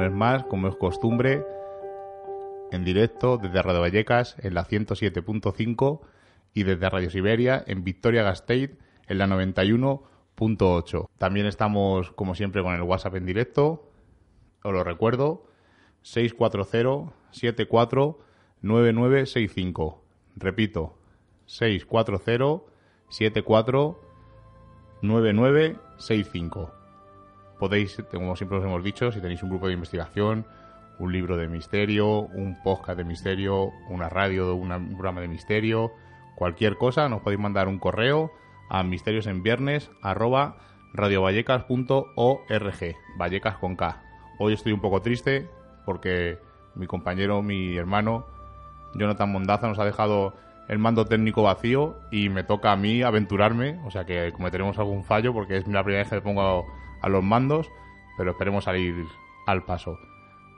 viernes más, como es costumbre, en directo desde Radio Vallecas en la 107.5 y desde Radio Siberia en Victoria Gasteiz en la 91.8. También estamos, como siempre, con el WhatsApp en directo. Os lo recuerdo, 640 74 9965. Repito, 640 74 9965. Podéis, como siempre os hemos dicho, si tenéis un grupo de investigación, un libro de misterio, un podcast de misterio, una radio, un programa de misterio, cualquier cosa, nos podéis mandar un correo a misteriosenviernes arroba radiovallecas.org, Vallecas con K. Hoy estoy un poco triste porque mi compañero, mi hermano, Jonathan Mondaza, nos ha dejado el mando técnico vacío y me toca a mí aventurarme, o sea que cometeremos algún fallo porque es la primera vez que me pongo a, los mandos, pero esperemos salir al paso.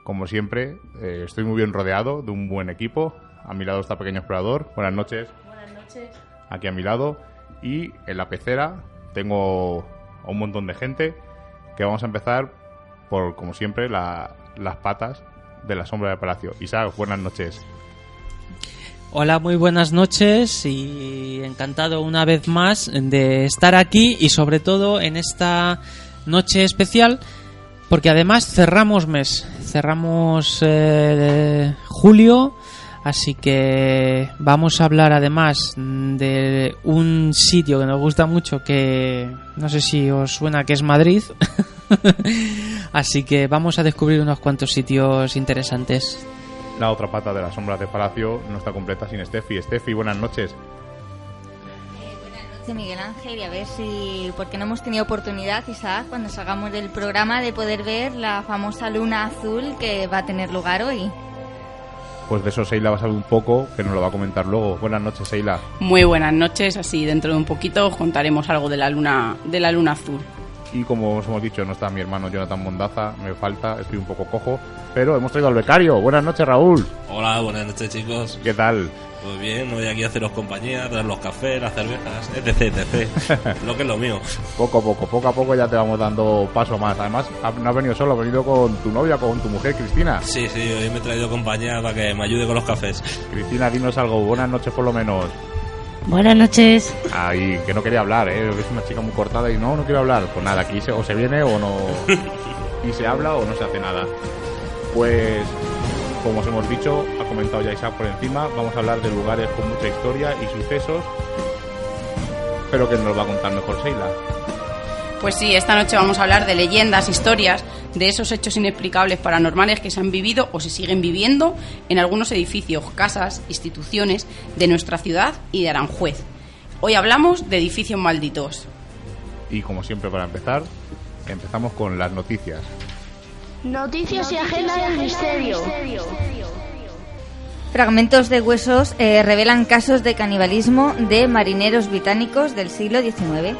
Como siempre, eh, estoy muy bien rodeado de un buen equipo. A mi lado está Pequeño Explorador. Buenas noches. Buenas noches. Aquí a mi lado. Y en la pecera tengo a un montón de gente que vamos a empezar por, como siempre, las patas de la sombra del palacio. Isaac, buenas noches. Hola, muy buenas noches y encantado una vez más de estar aquí y sobre todo en esta noche especial porque además cerramos mes, cerramos eh, julio, así que vamos a hablar además de un sitio que nos gusta mucho que no sé si os suena que es Madrid, así que vamos a descubrir unos cuantos sitios interesantes la otra pata de las sombras de Palacio no está completa sin Steffi. Steffi, buenas noches. Noches, Miguel Ángel, y a ver si, porque no hemos tenido oportunidad, Isaac, cuando salgamos del programa, de poder ver la famosa luna azul que va a tener lugar hoy. Pues de eso Seila va a saber un poco, que nos lo va a comentar luego. Buenas noches, Seila. Muy buenas noches, así dentro de un poquito os contaremos algo de la luna, de la luna azul. Y como os hemos dicho, no está mi hermano Jonathan Mondaza, me falta, estoy un poco cojo, pero hemos traído al becario. Buenas noches, Raúl. Hola, buenas noches, chicos. ¿Qué tal? Pues bien, voy aquí a haceros compañía, traer los cafés, las cervezas, etc, etc. lo que es lo mío. Poco a poco, poco a poco ya te vamos dando paso más. Además, no has venido solo, has venido con tu novia, con tu mujer, Cristina. Sí, sí, hoy me he traído compañía para que me ayude con los cafés. Cristina, dinos algo. Buenas noches por lo menos. Buenas noches. Ay, que no quería hablar, ¿eh? Es una chica muy cortada y no, no quiero hablar. Pues nada, aquí o se viene o no... y se habla o no se hace nada. Pues, como os hemos dicho, ha comentado ya Isaac por encima, vamos a hablar de lugares con mucha historia y sucesos, pero que nos va a contar mejor Seila. Pues sí, esta noche vamos a hablar de leyendas, historias, de esos hechos inexplicables paranormales que se han vivido o se siguen viviendo en algunos edificios, casas, instituciones de nuestra ciudad y de Aranjuez. Hoy hablamos de edificios malditos. Y como siempre para empezar, empezamos con las noticias. Noticias y agenda del misterio. Fragmentos de huesos eh, revelan casos de canibalismo de marineros británicos del siglo XIX.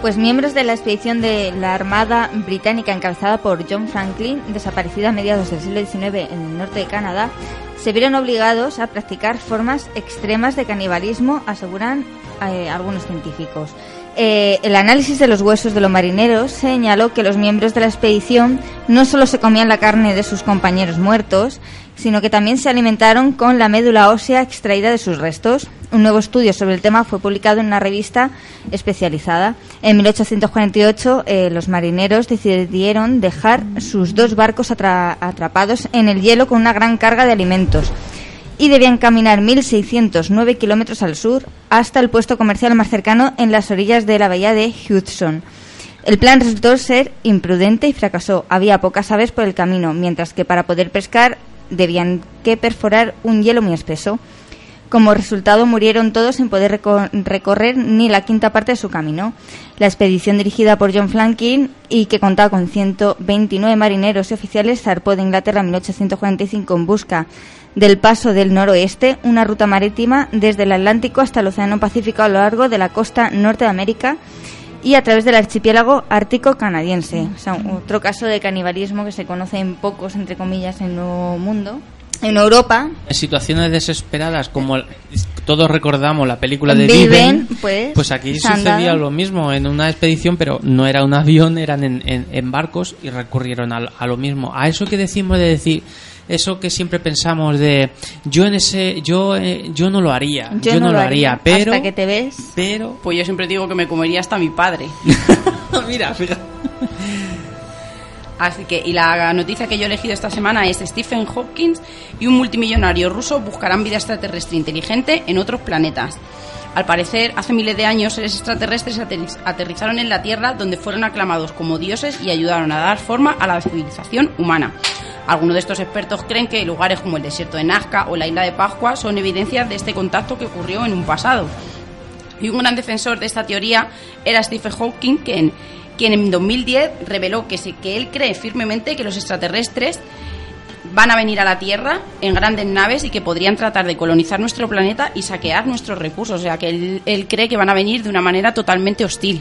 Pues miembros de la expedición de la Armada Británica encabezada por John Franklin, desaparecida a mediados del siglo XIX en el norte de Canadá, se vieron obligados a practicar formas extremas de canibalismo, aseguran eh, algunos científicos. Eh, el análisis de los huesos de los marineros señaló que los miembros de la expedición no solo se comían la carne de sus compañeros muertos, sino que también se alimentaron con la médula ósea extraída de sus restos. Un nuevo estudio sobre el tema fue publicado en una revista especializada. En 1848, eh, los marineros decidieron dejar sus dos barcos atrapados en el hielo con una gran carga de alimentos y debían caminar 1.609 kilómetros al sur hasta el puesto comercial más cercano en las orillas de la bahía de Hudson. El plan resultó ser imprudente y fracasó. Había pocas aves por el camino, mientras que para poder pescar debían que perforar un hielo muy espeso. Como resultado murieron todos sin poder recorrer ni la quinta parte de su camino. La expedición dirigida por John Franklin y que contaba con 129 marineros y oficiales zarpó de Inglaterra en 1845 en busca del paso del noroeste, una ruta marítima desde el Atlántico hasta el Océano Pacífico a lo largo de la costa norte de América y a través del archipiélago ártico canadiense. O sea, otro caso de canibalismo que se conoce en pocos, entre comillas, en el mundo. En Europa, En situaciones desesperadas, como el- todos recordamos la película de Viven, pues, pues aquí sucedía lo mismo en una expedición, pero no era un avión, eran en, en- en barcos y recurrieron a, a lo mismo. A eso que decimos de decir, eso que siempre pensamos de yo en ese, yo, eh, yo no lo haría, yo, no, lo haría, pero, Hasta que te ves. pero, Pues yo siempre digo que me comería hasta mi padre. mira, fíjate. Así que, y la noticia que yo he elegido esta semana es Stephen Hopkins y un multimillonario ruso buscarán vida extraterrestre inteligente en otros planetas. Al parecer, hace miles de años, seres extraterrestres aterriz- aterrizaron en la Tierra donde fueron aclamados como dioses y ayudaron a dar forma a la civilización humana. Algunos de estos expertos creen que lugares como el desierto de Nazca o la isla de Pascua son evidencias de este contacto que ocurrió en un pasado. Y un gran defensor de esta teoría era Stephen Hawking, quien, en 2010 reveló que, se- que él cree firmemente que los extraterrestres van a venir a la Tierra en grandes naves y que podrían tratar de colonizar nuestro planeta y saquear nuestros recursos. O sea, que él cree que van a venir de una manera totalmente hostil.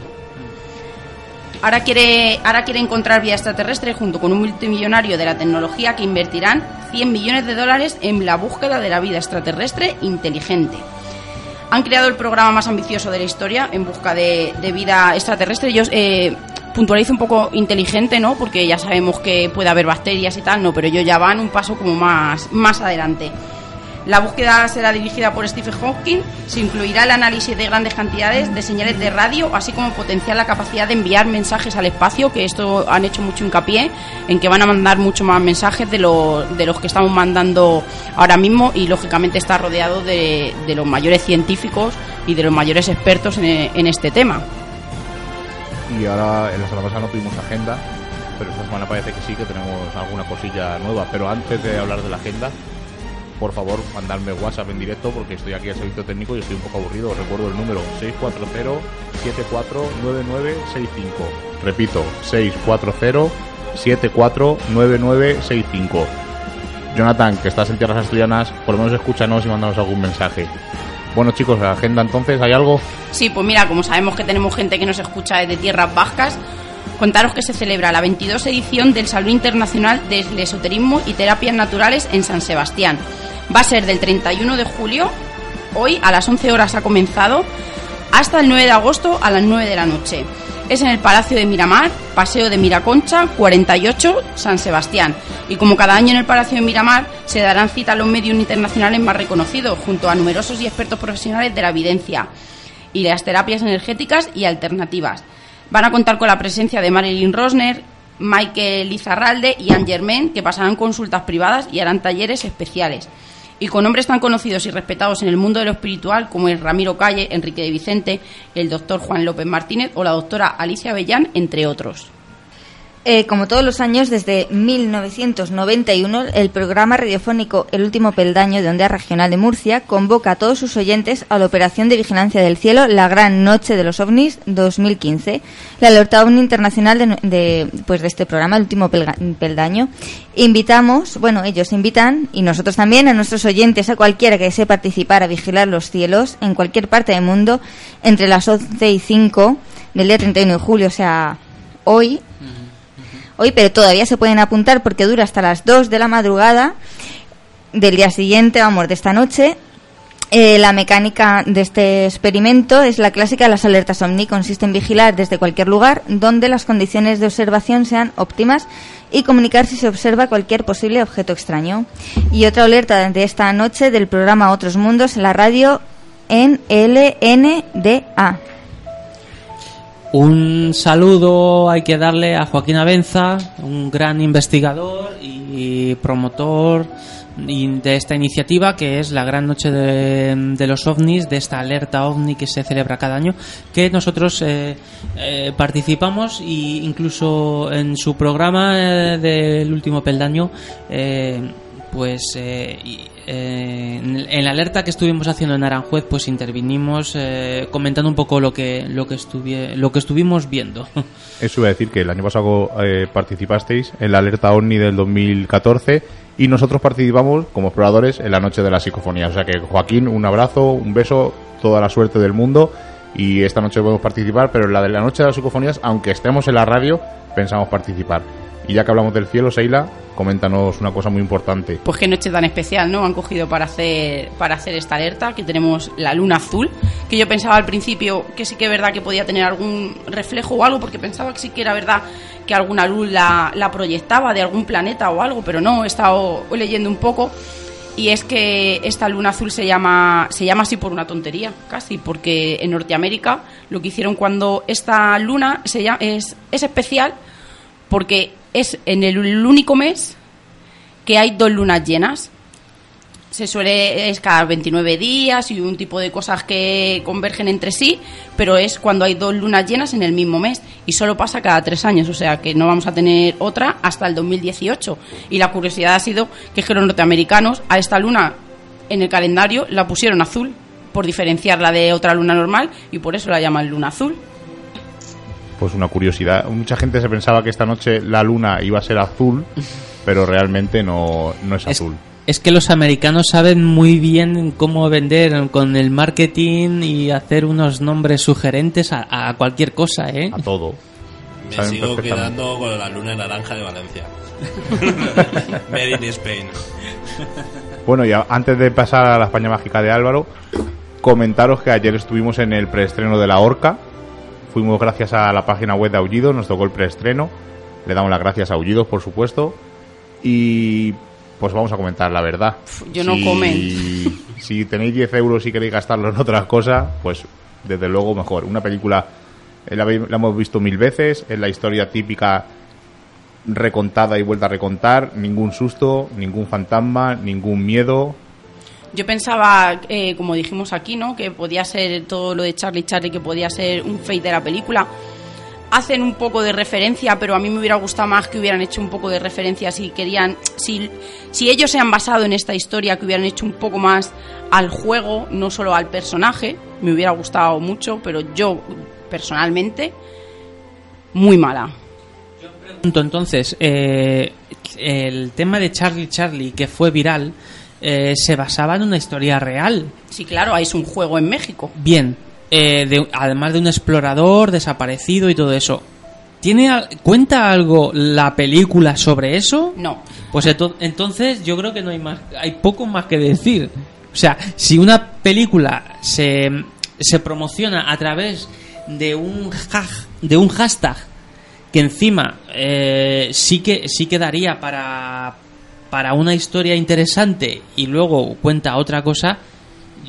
Ahora quiere, ahora quiere encontrar vida extraterrestre junto con un multimillonario de la tecnología que invertirán 100 millones de dólares en la búsqueda de la vida extraterrestre inteligente. Han creado el programa más ambicioso de la historia en busca de, de vida extraterrestre. Yo eh, puntualizo un poco inteligente, ¿no? Porque ya sabemos que puede haber bacterias y tal, no, pero ellos ya van un paso como más, más adelante. La búsqueda será dirigida por Stephen Hawking. Se incluirá el análisis de grandes cantidades de señales de radio, así como potenciar la capacidad de enviar mensajes al espacio, que esto han hecho mucho hincapié en que van a mandar mucho más mensajes de, lo- de los que estamos mandando ahora mismo y lógicamente está rodeado de, de los mayores científicos y de los mayores expertos en, en este tema. Y ahora, en la semana pasada no tuvimos agenda, pero esta semana parece que sí, que tenemos alguna cosilla nueva. Pero antes de hablar de la agenda, por favor, mandadme WhatsApp en directo porque estoy aquí al servicio técnico y estoy un poco aburrido. Recuerdo el número 640-749965. Repito, 640-749965. Jonathan, que estás en tierras asturianas, por lo menos escúchanos y mándanos algún mensaje. Bueno chicos, la agenda entonces, ¿hay algo? Sí, pues mira, como sabemos que tenemos gente que nos escucha desde tierras vascas, contaros que se celebra la 22 edición del Salón Internacional del Esoterismo y Terapias Naturales en San Sebastián. Va a ser del 31 de julio, hoy a las 11 horas ha comenzado, hasta el 9 de agosto a las 9 de la noche. Es en el Palacio de Miramar, Paseo de Miraconcha, 48, San Sebastián. Y como cada año en el Palacio de Miramar, se darán cita a los medios internacionales más reconocidos, junto a numerosos y expertos profesionales de la evidencia y las terapias energéticas y alternativas. Van a contar con la presencia de Marilyn Rosner, Michael Lizarralde y Anne Germain, que pasarán consultas privadas y harán talleres especiales. Y con hombres tan conocidos y respetados en el mundo de lo espiritual como el Ramiro Calle, Enrique de Vicente, el doctor Juan López Martínez o la doctora Alicia Avellán, entre otros. Eh, como todos los años, desde 1991, el programa radiofónico El Último Peldaño de Onda Regional de Murcia convoca a todos sus oyentes a la Operación de Vigilancia del Cielo La Gran Noche de los OVNIs 2015, la alerta OVNI internacional de, de, pues de este programa, El Último Peldaño. Invitamos, bueno, ellos invitan, y nosotros también, a nuestros oyentes, a cualquiera que desee participar a vigilar los cielos en cualquier parte del mundo, entre las 11 y 5 del día 31 de julio, o sea, hoy, hoy, pero todavía se pueden apuntar porque dura hasta las 2 de la madrugada del día siguiente, vamos, de esta noche. Eh, la mecánica de este experimento es la clásica de las alertas OVNI. Consiste en vigilar desde cualquier lugar donde las condiciones de observación sean óptimas y comunicar si se observa cualquier posible objeto extraño. Y otra alerta de esta noche del programa Otros Mundos en la radio en LNDA. Un saludo hay que darle a Joaquín Abenza, un gran investigador y promotor de esta iniciativa que es la Gran Noche de, de los OVNIs, de esta alerta OVNI que se celebra cada año, que nosotros eh, eh, participamos e incluso en su programa eh, del último peldaño, pues eh, eh, en, la alerta que estuvimos haciendo en Aranjuez, pues intervinimos eh, comentando un poco lo que lo que estuvie, lo que estuvimos viendo. Eso iba a decir que el año pasado eh, participasteis en la alerta OVNI del 2014 y nosotros participamos como exploradores en la noche de la psicofonía. O sea que Joaquín, un abrazo, un beso, toda la suerte del mundo y esta noche podemos participar, pero en la de la noche de las psicofonías, aunque estemos en la radio, pensamos participar. Y ya que hablamos del cielo, Seila, coméntanos una cosa muy importante. Pues qué noche tan especial, ¿no? Han cogido para hacer, para hacer esta alerta, que tenemos la luna azul, que yo pensaba al principio que sí que es verdad que podía tener algún reflejo o algo, porque pensaba que sí que era verdad que alguna luz la, la proyectaba de algún planeta o algo, pero no, he estado leyendo un poco y es que esta luna azul se llama, se llama así por una tontería, casi, porque en Norteamérica lo que hicieron cuando esta luna se llama, es, es especial porque es en el, único mes que hay dos lunas llenas. Se suele es cada 29 días y un tipo de cosas que convergen entre sí, pero es cuando hay dos lunas llenas en el mismo mes y solo pasa cada tres años, o sea que no vamos a tener otra hasta el 2018. Y la curiosidad ha sido que que los norteamericanos a esta luna en el calendario la pusieron azul por diferenciarla de otra luna normal y por eso la llaman luna azul. Pues una curiosidad. Mucha gente se pensaba que esta noche la luna iba a ser azul, pero realmente no, no es Es, azul. es que los americanos saben muy bien cómo vender con el marketing y hacer unos nombres sugerentes a, a cualquier cosa, ¿eh? A todo. Me Saben sigo quedando con la luna naranja de Valencia. Made in Spain. Bueno, y antes de pasar a la España mágica de Álvaro, comentaros que ayer estuvimos en el preestreno de La Orca. Fuimos gracias a la página web de Aullidos, nos tocó el preestreno. Le damos las gracias a Aullidos, por supuesto. Y pues vamos a comentar la verdad. yo no comen. Si tenéis 10 euros y queréis gastarlo en otras cosas, pues desde luego mejor. Una película eh, la, la hemos visto mil veces, es la historia típica recontada y vuelta a recontar, ningún susto, ningún fantasma, ningún miedo. Yo pensaba, eh, como dijimos aquí, ¿no? Que podía ser todo lo de Charlie Charlie, que podía ser un fake de la película. Hacen un poco de referencia, pero a mí me hubiera gustado más que hubieran hecho un poco de referencia si querían, si, si ellos se han basado en esta historia, que hubieran hecho un poco más al juego, no solo al personaje. Me hubiera gustado mucho, pero yo personalmente muy mala. Entonces, eh, el tema de Charlie Charlie, que fue viral, eh, se basaba en una historia real. Sí, claro, es un juego en México. Bien, eh, de- además de un explorador desaparecido y todo eso. ¿Tiene, ¿Cuenta algo la película sobre eso? No. Pues ento- entonces yo creo que no hay más, hay poco más que decir. O sea, si una película se, se promociona a través de un haj- de un hashtag que encima eh, sí que sí que daría para para una historia interesante y luego cuenta otra cosa,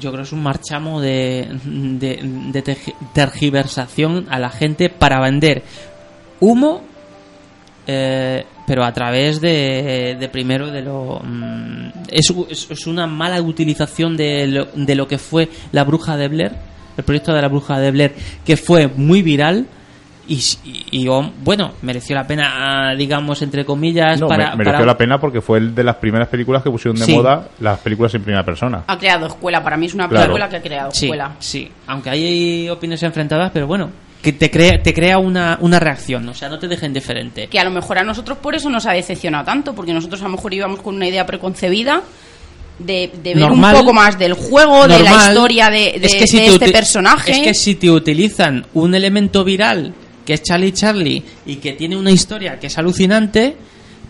yo creo que es un marchamo de, de, de tergiversación a la gente para vender humo eh, pero a través de, de primero de lo mm, es- es una mala utilización de lo, de lo que fue la bruja de Blair el proyecto de la bruja de Blair que fue muy viral y, y- y, bueno mereció la pena ah, digamos entre comillas No, me- mereció para- la pena porque fue el de las primeras películas que pusieron de Sí. moda las películas en primera persona. Ha creado escuela, para mí es una Claro. película que ha creado sí, escuela. sí aunque hay opiniones enfrentadas pero bueno que te crea te crea una, una reacción o sea no te deja indiferente que a lo mejor a nosotros por eso nos ha decepcionado tanto, porque nosotros a lo mejor íbamos con una idea preconcebida de, de ver Normal. un poco más del juego, de la historia de, de- es que si de te este personaje. Es que si te utilizan un elemento viral que es Charlie Charlie y que tiene una historia que es alucinante,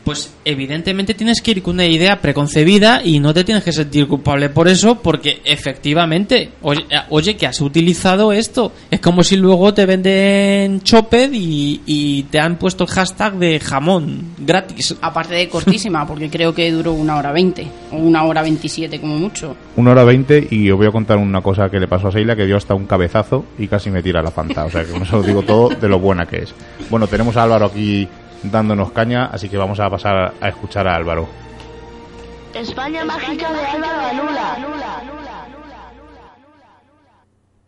pues evidentemente tienes que ir con una idea preconcebida y no te tienes que sentir culpable por eso porque efectivamente, oye, oye, que has utilizado esto. Es como si luego te venden Choped y, y te han puesto el hashtag de jamón gratis. Aparte de cortísima, porque creo que duró una hora veinte, o una hora veintisiete como mucho. Una hora veinte y os voy a contar una cosa que le pasó a Seila que dio hasta un cabezazo y casi me tira la fanta. O sea que con eso os digo todo de lo buena que es. Bueno, tenemos a Álvaro aquí dándonos caña, así que vamos a pasar a escuchar a Álvaro. España mágica de Álvaro Anula.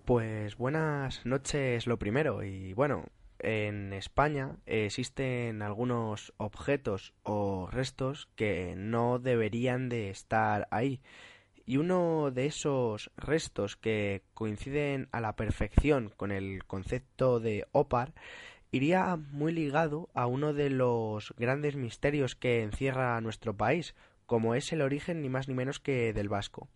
Pues buenas noches lo primero y bueno, en España existen algunos objetos o restos que no deberían de estar ahí. Y uno de esos restos que coinciden a la perfección con el concepto de OPAR iría muy ligado a uno de los grandes misterios que encierra nuestro país, como es el origen ni más ni menos que del vasco.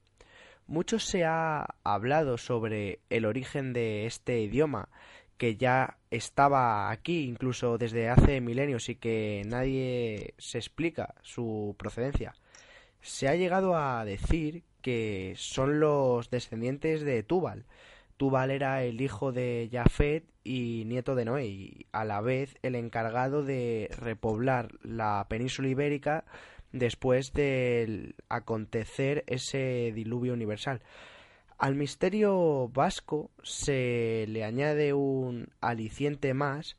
Mucho se ha hablado sobre el origen de este idioma, que ya estaba aquí incluso desde hace milenios y que nadie se explica su procedencia. Se ha llegado a decir que son los descendientes de Tubal. Tubal era el hijo de Jafet y nieto de Noé, y a la vez el encargado de repoblar la península ibérica después del acontecer ese diluvio universal. Al misterio vasco se le añade un aliciente más,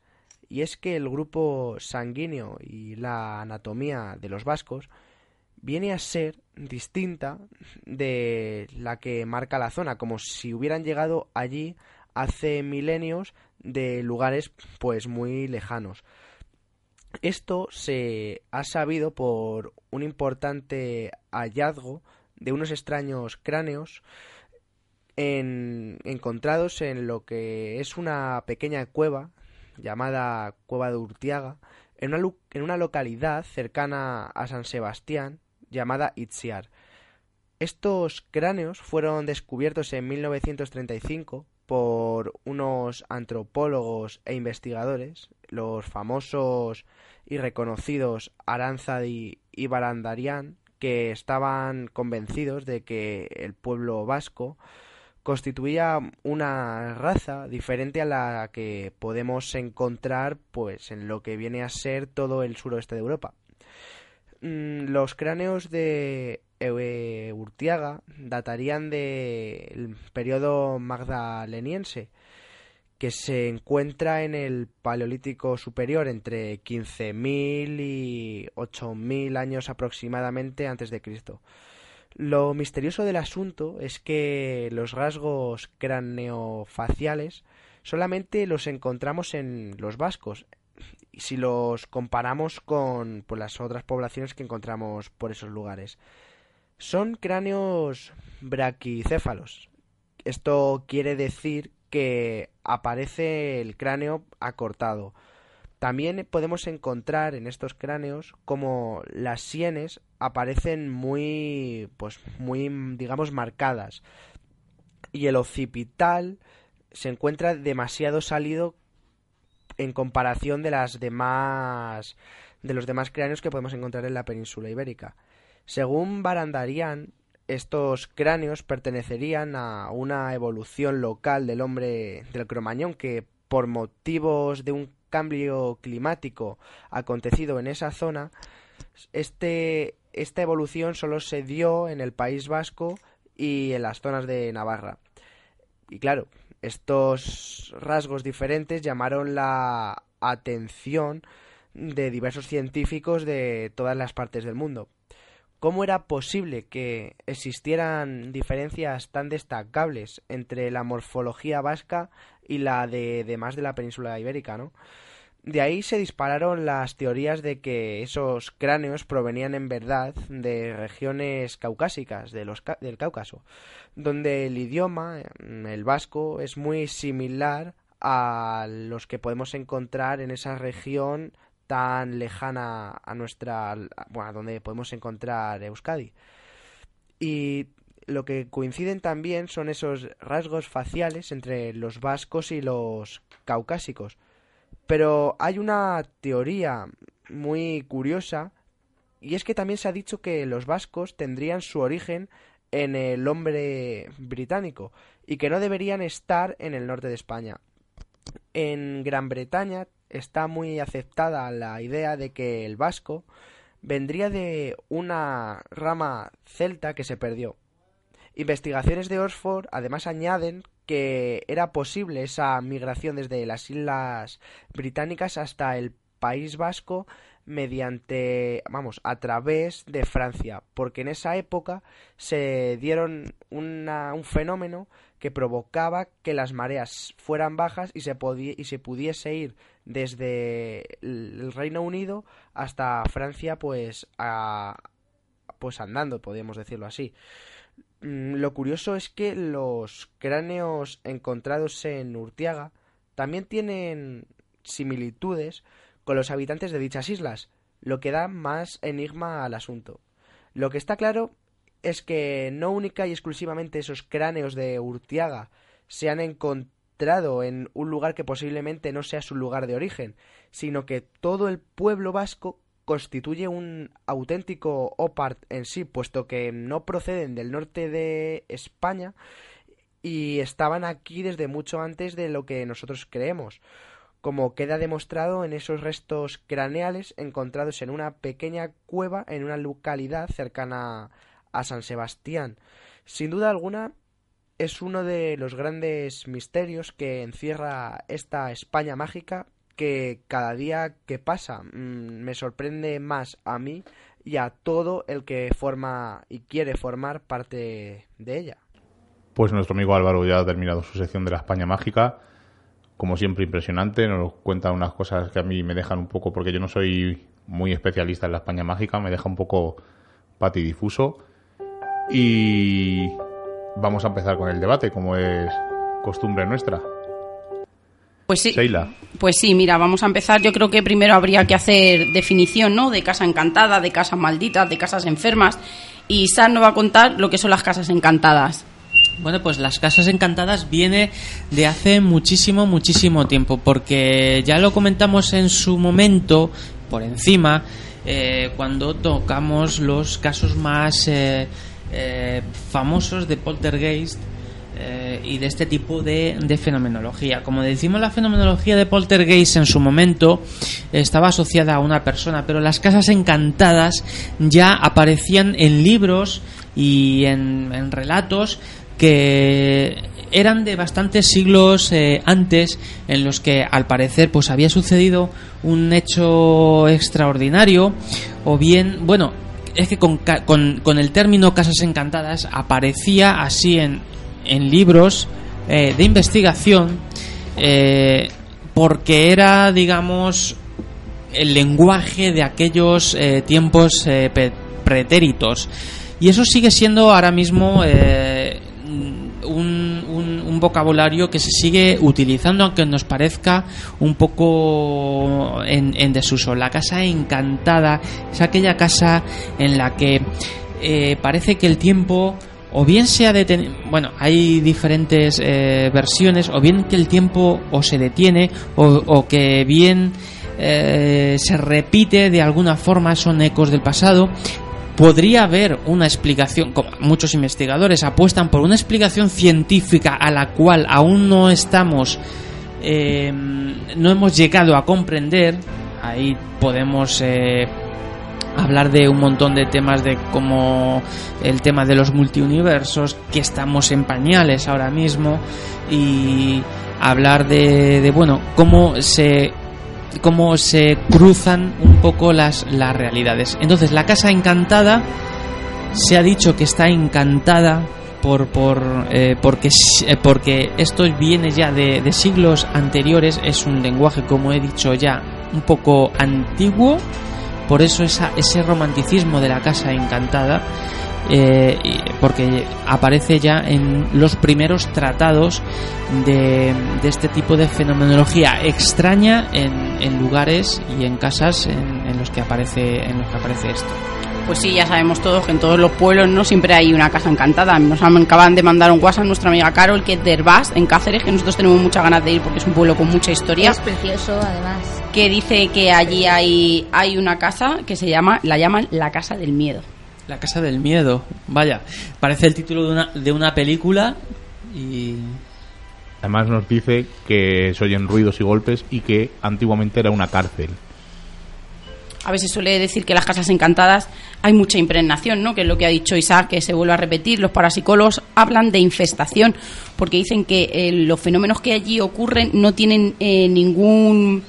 y es que el grupo sanguíneo y la anatomía de los vascos viene a ser distinta de la que marca la zona, como si hubieran llegado allí hace milenios de lugares pues muy lejanos. Esto se ha sabido por un importante hallazgo de unos extraños cráneos encontrados en lo que es una pequeña cueva llamada Cueva de Urtiaga, en una, en una localidad cercana a San Sebastián llamada Itziar. Estos cráneos fueron descubiertos en 1935 por unos antropólogos e investigadores, los famosos y reconocidos Aranzadi y Barandarian, que estaban convencidos de que el pueblo vasco constituía una raza diferente a la que podemos encontrar pues en lo que viene a ser todo el suroeste de Europa. Mm, los cráneos de Urtiaga datarían del periodo magdaleniense, que se encuentra en el Paleolítico Superior entre 15.000 y 8.000 años aproximadamente antes de Cristo. Lo misterioso del asunto es que los rasgos craneofaciales solamente los encontramos en los vascos, si los comparamos con pues, las otras poblaciones que encontramos por esos lugares. Son cráneos braquicéfalos. Esto quiere decir que aparece el cráneo acortado. También podemos encontrar en estos cráneos como las sienes aparecen muy pues muy digamos marcadas y el occipital se encuentra demasiado salido en comparación de las demás de los demás cráneos que podemos encontrar en la península ibérica. Según Barandarian, estos cráneos pertenecerían a una evolución local del hombre del Cromañón que por motivos de un cambio climático acontecido en esa zona, este, esta evolución solo se dio en el País Vasco y en las zonas de Navarra. Y claro, estos rasgos diferentes llamaron la atención de diversos científicos de todas las partes del mundo. ¿Cómo era posible que existieran diferencias tan destacables entre la morfología vasca y la de demás de la península ibérica, no? De ahí se dispararon las teorías de que esos cráneos provenían en verdad de regiones caucásicas del Cáucaso, donde el idioma, el vasco, es muy similar a los que podemos encontrar en esa región tan lejana a nuestra, bueno, donde podemos encontrar Euskadi. Y lo que coinciden también son esos rasgos faciales entre los vascos y los caucásicos pero hay una teoría muy curiosa y es que también se ha dicho que los vascos tendrían su origen en el hombre británico y que no deberían estar en el norte de España. En Gran Bretaña está muy aceptada la idea de que el vasco vendría de una rama celta que se perdió. Investigaciones de Oxford además añaden que era posible esa migración desde las islas británicas hasta el País Vasco mediante, vamos, a través de Francia, porque en esa época se dieron una, un fenómeno que provocaba que las mareas fueran bajas y se, y se pudiese ir desde el Reino Unido hasta Francia, pues, a, pues andando, podríamos decirlo así. Mm, lo curioso es que los cráneos encontrados en Urtiaga también tienen similitudes con los habitantes de dichas islas, lo que da más enigma al asunto. Lo que está claro es que no única y exclusivamente esos cráneos de Urtiaga se han encontrado en un lugar que posiblemente no sea su lugar de origen, sino que todo el pueblo vasco constituye un auténtico OPART en sí, puesto que no proceden del norte de España y estaban aquí desde mucho antes de lo que nosotros creemos, como queda demostrado en esos restos craneales encontrados en una pequeña cueva en una localidad cercana a San Sebastián. Sin duda alguna, es uno de los grandes misterios que encierra esta España mágica que cada día que pasa mm, me sorprende más a mí y a todo el que forma y quiere formar parte de ella. Pues nuestro amigo Álvaro ya ha terminado su sección de la España mágica. Como siempre, impresionante. Nos cuenta unas cosas que a mí me dejan un poco, porque yo no soy muy especialista en la España mágica, me deja un poco patidifuso. Y vamos a empezar con el debate, como es costumbre nuestra. Pues sí. Pues sí, mira, vamos a empezar. Yo creo que primero habría que hacer definición, ¿no? De casa encantada, de casas malditas, de casas enfermas. Y San nos va a contar lo que son las casas encantadas. Bueno, pues las casas encantadas viene de hace muchísimo, muchísimo tiempo, porque ya lo comentamos en su momento, por encima, eh, cuando tocamos los casos más eh, eh, famosos de poltergeist eh, y de este tipo de, fenomenología. Como decimos, la fenomenología de Poltergeist en su momento estaba asociada a una persona, pero las casas encantadas ya aparecían en libros y en, relatos que eran de bastantes siglos eh, antes en los que al parecer pues había sucedido un hecho extraordinario o bien bueno es que con, con el término casas encantadas aparecía así en, en libros eh, de investigación eh, porque era, digamos, el lenguaje de aquellos eh, tiempos pretéritos. Y eso sigue siendo ahora mismo un, un, vocabulario que se sigue utilizando, aunque nos parezca un poco en, en desuso. La casa encantada es aquella casa en la que parece que el tiempo o bien se ha detenido, bueno, hay diferentes eh, versiones, o bien que el tiempo o se detiene, o, que bien eh, se repite de alguna forma, son ecos del pasado. Podría haber una explicación, como muchos investigadores apuestan por una explicación científica a la cual aún no estamos, eh, no hemos llegado a comprender. Ahí podemos hablar de un montón de temas de como el tema de los multiuniversos, que estamos en pañales ahora mismo, y hablar de, bueno, cómo se cómo se cruzan un poco las, las realidades. Entonces, la casa encantada se ha dicho que está encantada por, por eh, porque eh, porque esto viene ya de siglos anteriores, es un lenguaje como he dicho ya un poco antiguo por eso esa, ese romanticismo de la casa encantada, eh, porque aparece ya en los primeros tratados de, este tipo de fenomenología extraña en, en lugares y en casas en, en, los que aparece en los que aparece esto. Pues sí, ya sabemos todos que en todos los pueblos no siempre hay una casa encantada. Nos acaban de mandar un WhatsApp nuestra amiga Carol, que es de Herbás, en Cáceres, que nosotros tenemos muchas ganas de ir porque es un pueblo con mucha historia. Es precioso, además. Que dice que allí hay, hay una casa que se llama, la llaman la Casa del Miedo. La Casa del Miedo, vaya, parece el título de una, de una película y... Además nos dice que se oyen ruidos y golpes y que antiguamente era una cárcel a veces suele decir que las casas encantadas hay mucha impregnación, ¿no? Que es lo que ha dicho Isaac, que se vuelve a repetir. Los parapsicólogos hablan de infestación, porque dicen que eh, los fenómenos que allí ocurren no tienen eh, ningún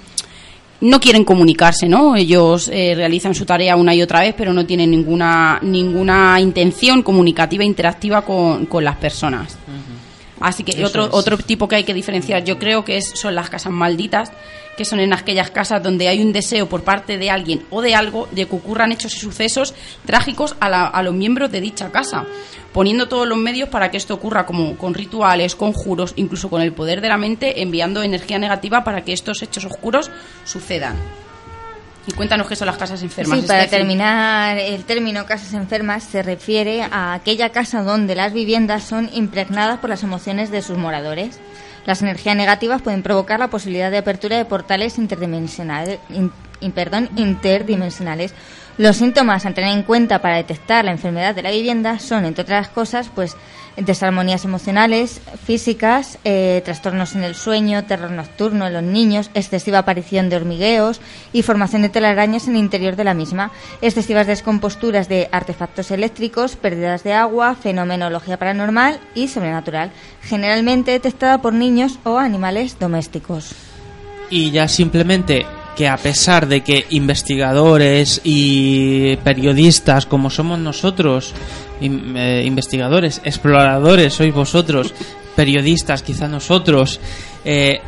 no quieren comunicarse, ¿no? Ellos eh, realizan su tarea una y otra vez, pero no tienen ninguna ninguna intención comunicativa interactiva con, con las personas. Así que otro otro tipo que hay que diferenciar, yo creo que es, son las casas malditas, que son en aquellas casas donde hay un deseo por parte de alguien o de algo de que ocurran hechos y sucesos trágicos a, los miembros de dicha casa, poniendo todos los medios para que esto ocurra como con rituales, conjuros, incluso con el poder de la mente, enviando energía negativa para que estos hechos oscuros sucedan. Y cuéntanos qué son las casas enfermas. Sí, para terminar, el término casas enfermas se refiere a aquella casa donde las viviendas son impregnadas por las emociones de sus moradores Las energías negativas pueden provocar la posibilidad de apertura de portales interdimensionales, in- in- perdón, interdimensionales. Los síntomas a tener en cuenta para detectar la enfermedad de la vivienda son, entre otras cosas, pues desarmonías emocionales, físicas, eh, trastornos en el sueño, terror nocturno en los niños, excesiva aparición de hormigueos y formación de telarañas en el interior de la misma, excesivas descomposturas de artefactos eléctricos, pérdidas de agua, fenomenología paranormal y sobrenatural, generalmente detectada por niños o animales domésticos. Y ya simplemente que a pesar de que investigadores y periodistas como somos nosotros, eh, investigadores, exploradores sois vosotros, periodistas quizá nosotros, eh,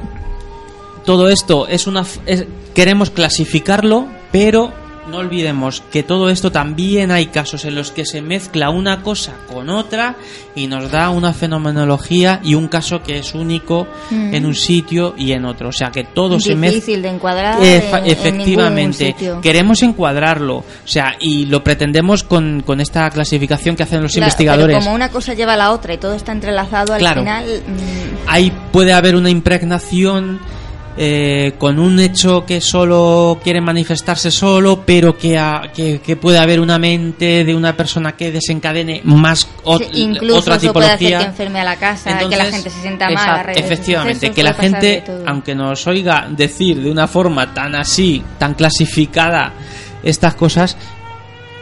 todo esto es una es- queremos clasificarlo, pero no olvidemos que todo esto también hay casos en los que se mezcla una cosa con otra y nos da una fenomenología y un caso que es único Mm. en un sitio y en otro. O sea que todo se mezcla. Difícil de encuadrar en- efectivamente, sitio. queremos encuadrarlo, o sea, y lo pretendemos con, con esta clasificación que hacen los Claro, investigadores. Pero como una cosa lleva a la otra y todo está entrelazado, al Claro. final mm, Ahí puede haber una impregnación eh, con un hecho que solo quiere manifestarse solo, pero que, que, que puede haber una mente de una persona que desencadene más ot- Sí, incluso otra eso puede hacer tipología. que enferme a la casa, que la Entonces, gente se sienta mal. exacto, efectivamente, que la gente, aunque nos oiga decir de una forma tan así, tan clasificada estas cosas,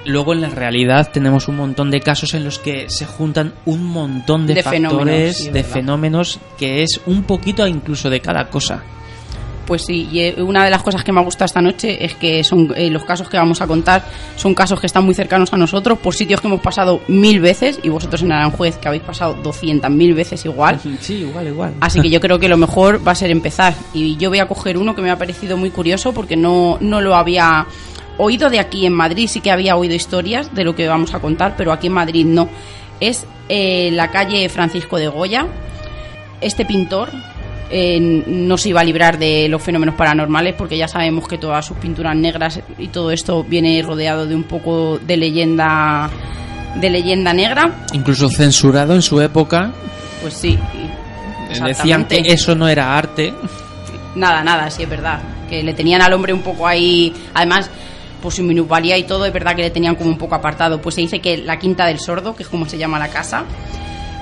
luego en la realidad tenemos un montón de casos en los que se juntan un montón de, De fenómenos, factores, sí, es de verdad. fenómenos, que es un poquito incluso de cada cosa. Pues sí, y eh, una de las cosas que me ha gustado esta noche es que son eh, los casos que vamos a contar son casos que están muy cercanos a nosotros, por sitios que hemos pasado mil veces y vosotros en Aranjuez que habéis pasado doscientas mil veces igual. Sí, igual, igual. Así que yo creo que lo mejor va a ser empezar. Y yo voy a coger uno que me ha parecido muy curioso porque no, no lo había oído de aquí en Madrid. Sí que había oído historias de lo que vamos a contar, pero aquí en Madrid no. Es eh, la calle Francisco de Goya. Este pintor eh, no se iba a librar de los fenómenos paranormales porque ya sabemos que todas sus pinturas negras y todo esto viene rodeado de un poco de leyenda de leyenda negra. Incluso censurado en su época, Pues sí. decían que eso no era arte. Nada, nada, sí es verdad. Que le tenían al hombre un poco ahí. Además, por su minusvalía y todo, es verdad que le tenían como un poco apartado. Pues se dice que la Quinta del Sordo, que es como se llama la casa,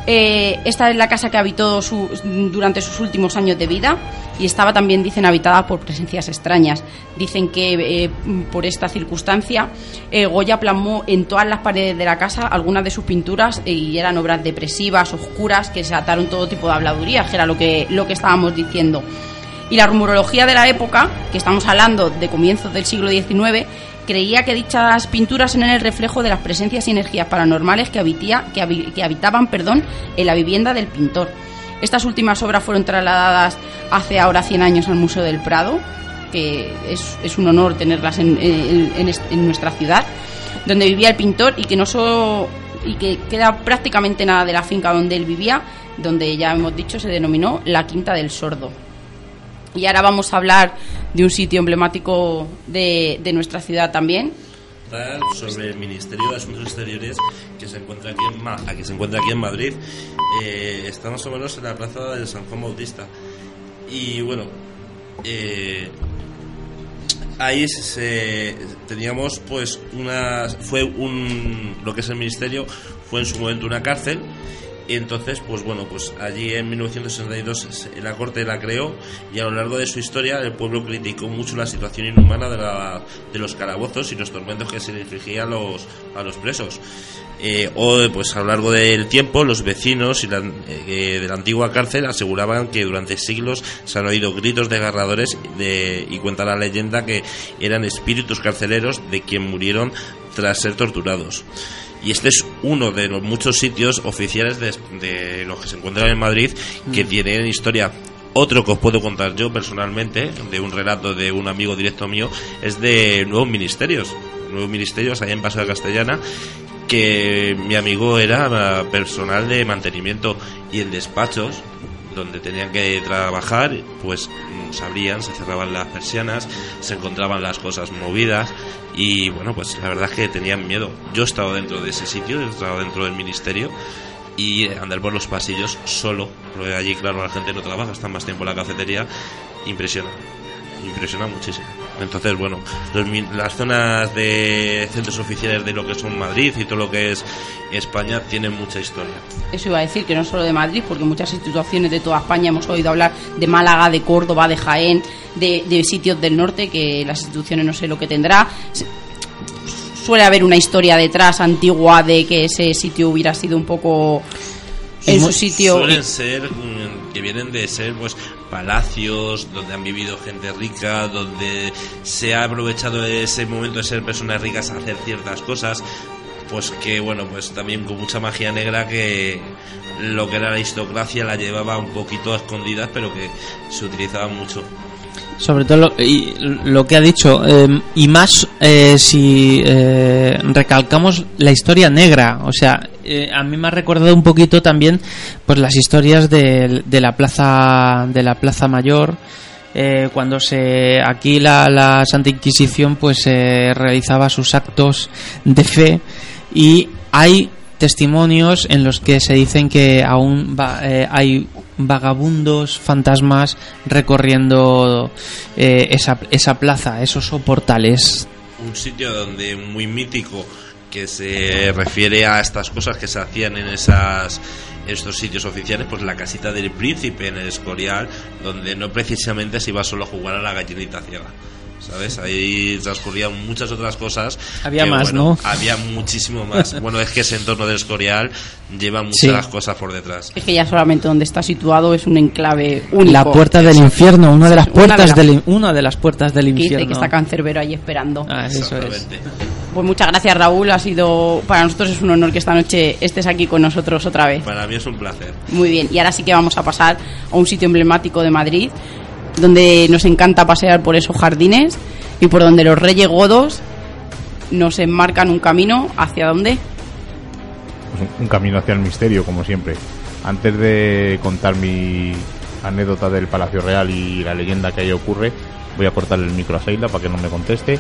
eh, esta es la casa que habitó su- durante sus últimos años de vida y estaba también, dicen, habitada por presencias extrañas. Dicen que eh, por esta circunstancia eh, Goya plasmó en todas las paredes de la casa algunas de sus pinturas y eran obras depresivas, oscuras, que se ataron todo tipo de habladurías, que era lo que, lo que estábamos diciendo. Y la rumorología de la época, que estamos hablando de comienzos del siglo XIX, creía que dichas pinturas eran el reflejo de las presencias y energías paranormales que, habitía- que, habi- que habitaban perdón, en la vivienda del pintor. Estas últimas obras fueron trasladadas hace ahora 100 años al Museo del Prado, que es, un honor tenerlas en, en nuestra ciudad, donde vivía el pintor y que no solo y que queda prácticamente nada de la finca donde él vivía, donde ya hemos dicho se denominó la Quinta del Sordo. Y ahora vamos a hablar de un sitio emblemático de, de nuestra ciudad también. Sobre el Ministerio de Asuntos Exteriores que se encuentra aquí en, Ma- se encuentra aquí en Madrid. Eh, está más o menos en la plaza de San Juan Bautista. Y bueno, eh, ahí teníamos pues una fue un lo que es el ministerio fue en su momento una cárcel entonces pues bueno pues allí en 1962 se- la corte la creó y a lo largo de su historia el pueblo criticó mucho la situación inhumana de, la- de los calabozos y los tormentos que se le infligía a los a los presos eh, o pues a lo largo del tiempo los vecinos y la- eh, de la antigua cárcel aseguraban que durante siglos se han oído gritos desgarradores de, y cuenta la leyenda que eran espíritus carceleros de quien murieron tras ser torturados. Y este es uno de los muchos sitios oficiales de, de los que se encuentran en Madrid que tienen historia. Otro que os puedo contar yo personalmente, de un relato de un amigo directo mío, es de Nuevos Ministerios. Nuevos Ministerios, allá en Paso de Castellana, que mi amigo era personal de mantenimiento y en despachos donde tenían que trabajar, pues mm, se abrían, se cerraban las persianas, se encontraban las cosas movidas y bueno, pues la verdad es que tenían miedo. Yo he estado dentro de ese sitio, he estado dentro del ministerio y andar por los pasillos solo, porque allí, claro, la gente no trabaja, está más tiempo en la cafetería, impresiona, impresiona muchísimo. Entonces, bueno, los las zonas de centros oficiales de lo que son Madrid y todo lo que es España tienen mucha historia. Eso iba a decir que no solo de Madrid, porque muchas instituciones de toda España hemos oído hablar de Málaga, de Córdoba, de Jaén, de, de sitios del norte, que las instituciones no sé lo que tendrá. Suele haber una historia detrás antigua de que ese sitio hubiera sido un poco en su sitio. Suelen ser mm, que vienen de ser pues palacios donde han vivido gente rica, donde se ha aprovechado ese momento de ser personas ricas a hacer ciertas cosas. Pues que bueno, pues también con mucha magia negra que lo que era la aristocracia la llevaba un poquito a escondidas, pero que se utilizaba mucho. Sobre todo lo, y lo que ha dicho, eh, y más eh, si eh, recalcamos la historia negra. O sea, eh, a mí me ha recordado un poquito también pues las historias de, la plaza de la plaza mayor. eh, cuando se aquí la, la Santa Inquisición pues eh, realizaba sus actos de fe y hay testimonios en los que se dicen que aún va- eh, hay vagabundos, fantasmas recorriendo esa, esa plaza, esos soportales. un sitio donde muy mítico que se refiere a estas cosas que se hacían en esas estos sitios oficiales pues la casita del príncipe en el Escorial donde no precisamente se iba solo a jugar a la gallinita ciega ¿Sabes? Ahí transcurrían muchas otras cosas. Había que, más, bueno, ¿no? Había muchísimo más. bueno, es que ese entorno del Escorial lleva muchas Sí. cosas por detrás. Es que ya solamente donde está situado es un enclave único. La puerta del infierno, una de las Sí, una de puertas las- del una de las puertas del Que dice infierno. que está Cancerbero ahí esperando. Ah, eso es. Pues muchas gracias Raúl, ha sido para nosotros es un honor que esta noche estés aquí con nosotros otra vez. Para mí es un placer. Muy bien, y ahora sí que vamos a pasar a un sitio emblemático de Madrid, donde nos encanta pasear por esos jardines y por donde los reyes godos nos enmarcan un camino hacia dónde. pues, un- camino hacia el misterio, como siempre. Antes de contar mi anécdota del Palacio Real y la leyenda que ahí ocurre, voy a cortar el micro a Seila para que no me conteste.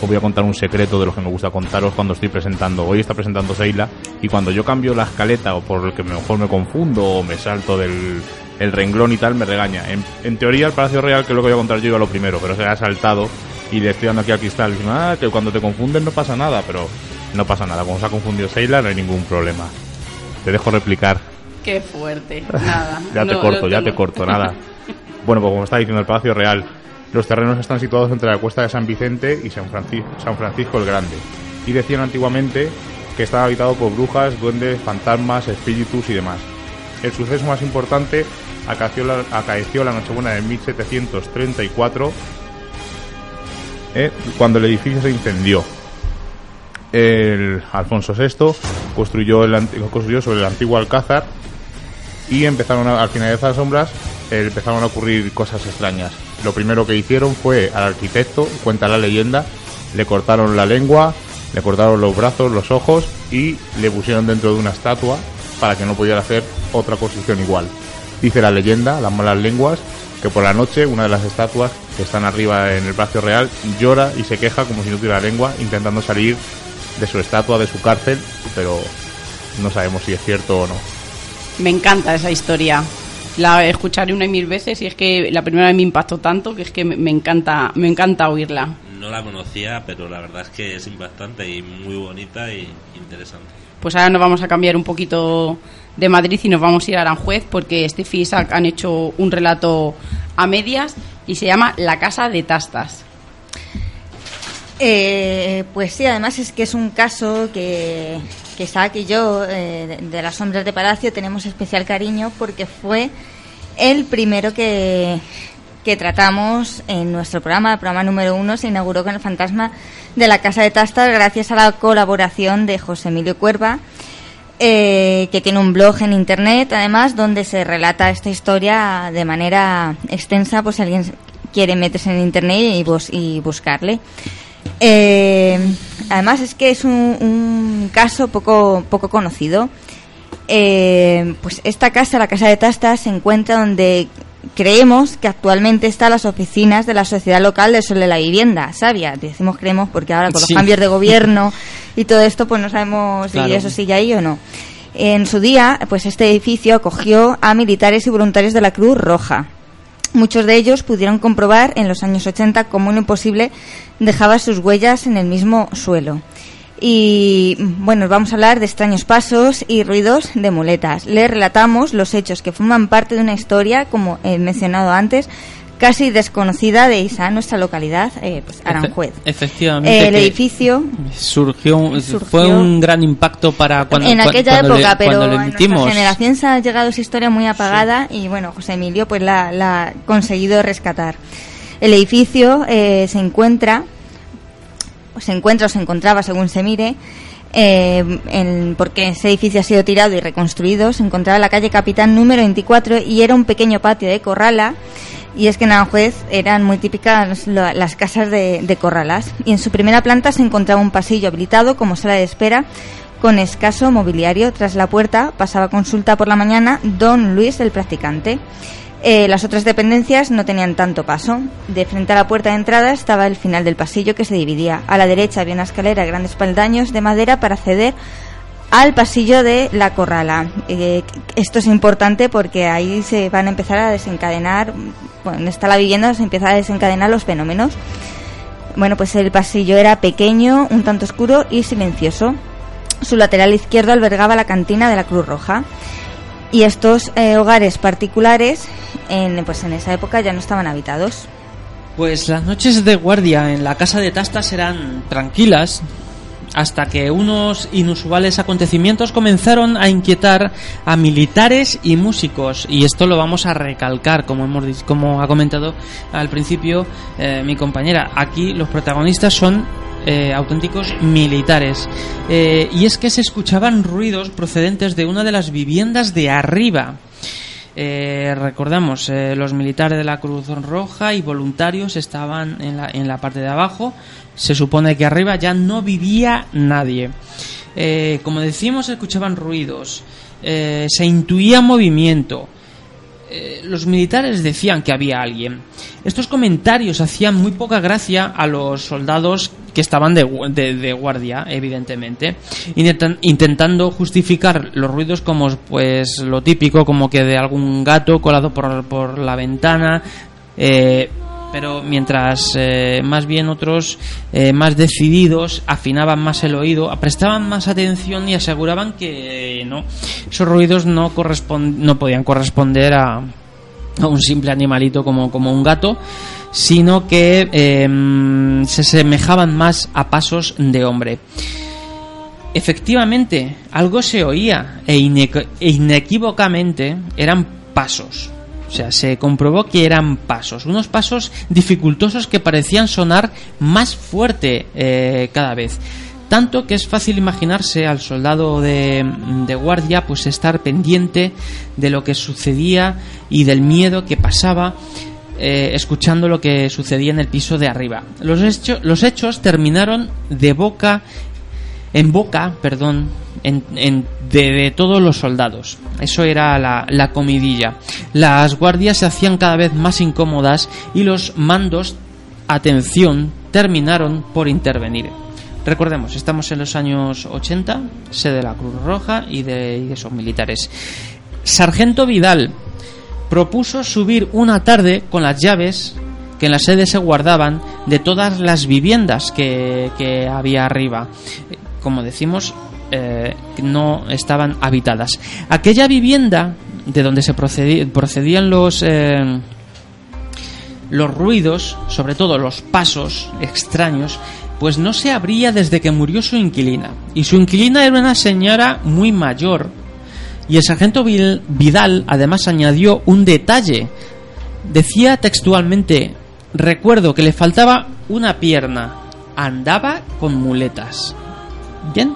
Os voy a contar un secreto de los que me gusta contaros cuando estoy presentando. Hoy está presentando Seila y cuando yo cambio la escaleta o por el que mejor me confundo o me salto del el renglón y tal, me regaña. En, en teoría, el Palacio Real, que es lo que voy a contar yo, iba lo primero, pero se ha saltado y le estoy dando aquí al cristal. diciendo, ah, que cuando te confunden no pasa nada, pero no pasa nada. Como se ha confundido Seila, no hay ningún problema. Te dejo replicar. Qué fuerte, nada. Ya te corto, ya te corto, nada. Bueno, pues como está diciendo el Palacio Real, los terrenos están situados entre la cuesta de San Vicente y San, Franci- San Francisco el Grande. Y decían antiguamente que estaba habitado por brujas, duendes, fantasmas, espíritus y demás. El suceso más importante acaeció la, acaeció la Nochebuena de 1734, eh, cuando el edificio se incendió. El Alfonso VI construyó, el, construyó sobre el antiguo Alcázar y empezaron a- al finalizar las sombras eh, empezaron a ocurrir cosas extrañas. Lo primero que hicieron fue al arquitecto, cuenta la leyenda, le cortaron la lengua, le cortaron los brazos, los ojos y le pusieron dentro de una estatua para que no pudiera hacer otra construcción igual. Dice la leyenda, las malas lenguas, que por la noche una de las estatuas que están arriba en el Palacio Real llora y se queja como si no tuviera lengua, intentando salir de su estatua, de su cárcel, pero no sabemos si es cierto o no. Me encanta esa historia. La escucharé una y mil veces y es que la primera vez me impactó tanto que es que me, encanta, me encanta oírla. No la conocía, pero la verdad es que es impactante y muy bonita y interesante. Pues ahora nos vamos a cambiar un poquito de Madrid y nos vamos a ir a Aranjuez porque Steffi y Isaac han hecho un relato a medias y se llama La Casa de Tastas. Eh, pues sí, además es que es un caso que, que Isaac y yo, eh, de, de las sombras de Palacio, tenemos especial cariño porque fue el primero que, que tratamos en nuestro programa, el programa número uno, se inauguró con el fantasma de la Casa de Tastas gracias a la colaboración de José Emilio Cuerva, eh, que tiene un blog en internet, además, donde se relata esta historia de manera extensa, pues si alguien quiere meterse en internet y, bus- y buscarle. Eh, además es que es un, un caso poco, poco conocido. Eh, pues esta casa, la casa de Tastas, se encuentra donde creemos que actualmente están las oficinas de la sociedad local de Sol de la Vivienda, Sabia. Decimos creemos porque ahora con los Sí. cambios de gobierno y todo esto, pues no sabemos Claro. si eso sigue ahí o no. En su día, pues este edificio acogió a militares y voluntarios de la Cruz Roja. Muchos de ellos pudieron comprobar en los años 80 cómo un imposible dejaba sus huellas en el mismo suelo. Y bueno, vamos a hablar de extraños pasos y ruidos de muletas. Les relatamos los hechos que forman parte de una historia, como he mencionado antes, casi desconocida de Isa, nuestra localidad, eh, pues Aranjuez. Efe- efectivamente. el edificio surgió, fue un gran impacto para cuando, en aquella cuando le- época, pero en nuestra generación se ha llegado esa historia muy apagada y bueno, José Emilio pues la, la ha conseguido rescatar. El edificio eh, se encuentra, se encuentra o se encontraba según se mire, eh, en- porque ese edificio ha sido tirado y reconstruido, se encontraba en la calle Capitán número 24 y era un pequeño patio de corrala. Y es que en Aranjuez eran muy típicas las casas de, de corralas. Y en su primera planta se encontraba un pasillo habilitado como sala de espera con escaso mobiliario. Tras la puerta pasaba consulta por la mañana don Luis el practicante. Eh, las otras dependencias no tenían tanto paso. De frente a la puerta de entrada estaba el final del pasillo que se dividía. A la derecha había una escalera de grandes peldaños de madera para acceder al pasillo de la corrala. Eh, esto es importante porque ahí se van a empezar a desencadenar, bueno, donde está la vivienda se empieza a desencadenar los fenómenos. Bueno, pues el pasillo era pequeño, un tanto oscuro y silencioso. Su lateral izquierdo albergaba la cantina de la Cruz Roja. Y estos eh, hogares particulares, en, pues en esa época ya no estaban habitados. Pues las noches de guardia en la casa de Tastas eran tranquilas hasta que unos inusuales acontecimientos comenzaron a inquietar a militares y músicos y esto lo vamos a recalcar como hemos como ha comentado al principio eh, mi compañera aquí los protagonistas son eh, auténticos militares Eh, y es que se escuchaban ruidos procedentes de una de las viviendas de arriba eh, recordamos, eh, los militares de la Cruz Roja y voluntarios estaban en la, en la parte de abajo. Se supone que arriba ya no vivía nadie. Como decimos, se escuchaban ruidos, se intuía movimiento. Eh, los militares decían que había alguien. Estos comentarios hacían muy poca gracia a los soldados que estaban de, de- guardia, evidentemente, intentan- intentando justificar los ruidos como pues lo típico, como que de algún gato colado por, por la ventana. eh, pero mientras eh, más bien otros eh, más decididos afinaban más el oído, prestaban más atención y aseguraban que no, esos ruidos no, no podían corresponder a, a un simple animalito como, como un gato, sino que eh, se semejaban más a pasos de hombre. Efectivamente, algo se oía e, e inequívocamente eran pasos. O sea, se comprobó que eran pasos, unos pasos dificultosos que parecían sonar más fuerte eh, cada vez. Tanto que es fácil imaginarse al soldado de, de guardia pues estar pendiente de lo que sucedía y del miedo que pasaba eh, escuchando lo que sucedía en el piso de arriba. Los, los hechos terminaron de boca en boca, perdón, en, en- de, todos los soldados. Eso era la, la comidilla. Las guardias se hacían cada vez más incómodas y los mandos, atención, terminaron por intervenir. Recordemos, estamos en los años 80, sede de la Cruz Roja y de, y esos militares. Sargento Vidal propuso subir una tarde con las llaves que en la sede se guardaban de todas las viviendas que, que había arriba. Como decimos, eh, no estaban habitadas. Aquella vivienda de donde se procedían los... eh, los ruidos, sobre todo los pasos extraños, pues no se abría desde que murió su inquilina. Y su inquilina era una señora muy mayor. Y el sargento Vidal además añadió un detalle. Decía textualmente, recuerdo que le faltaba una pierna, andaba con muletas. Bien.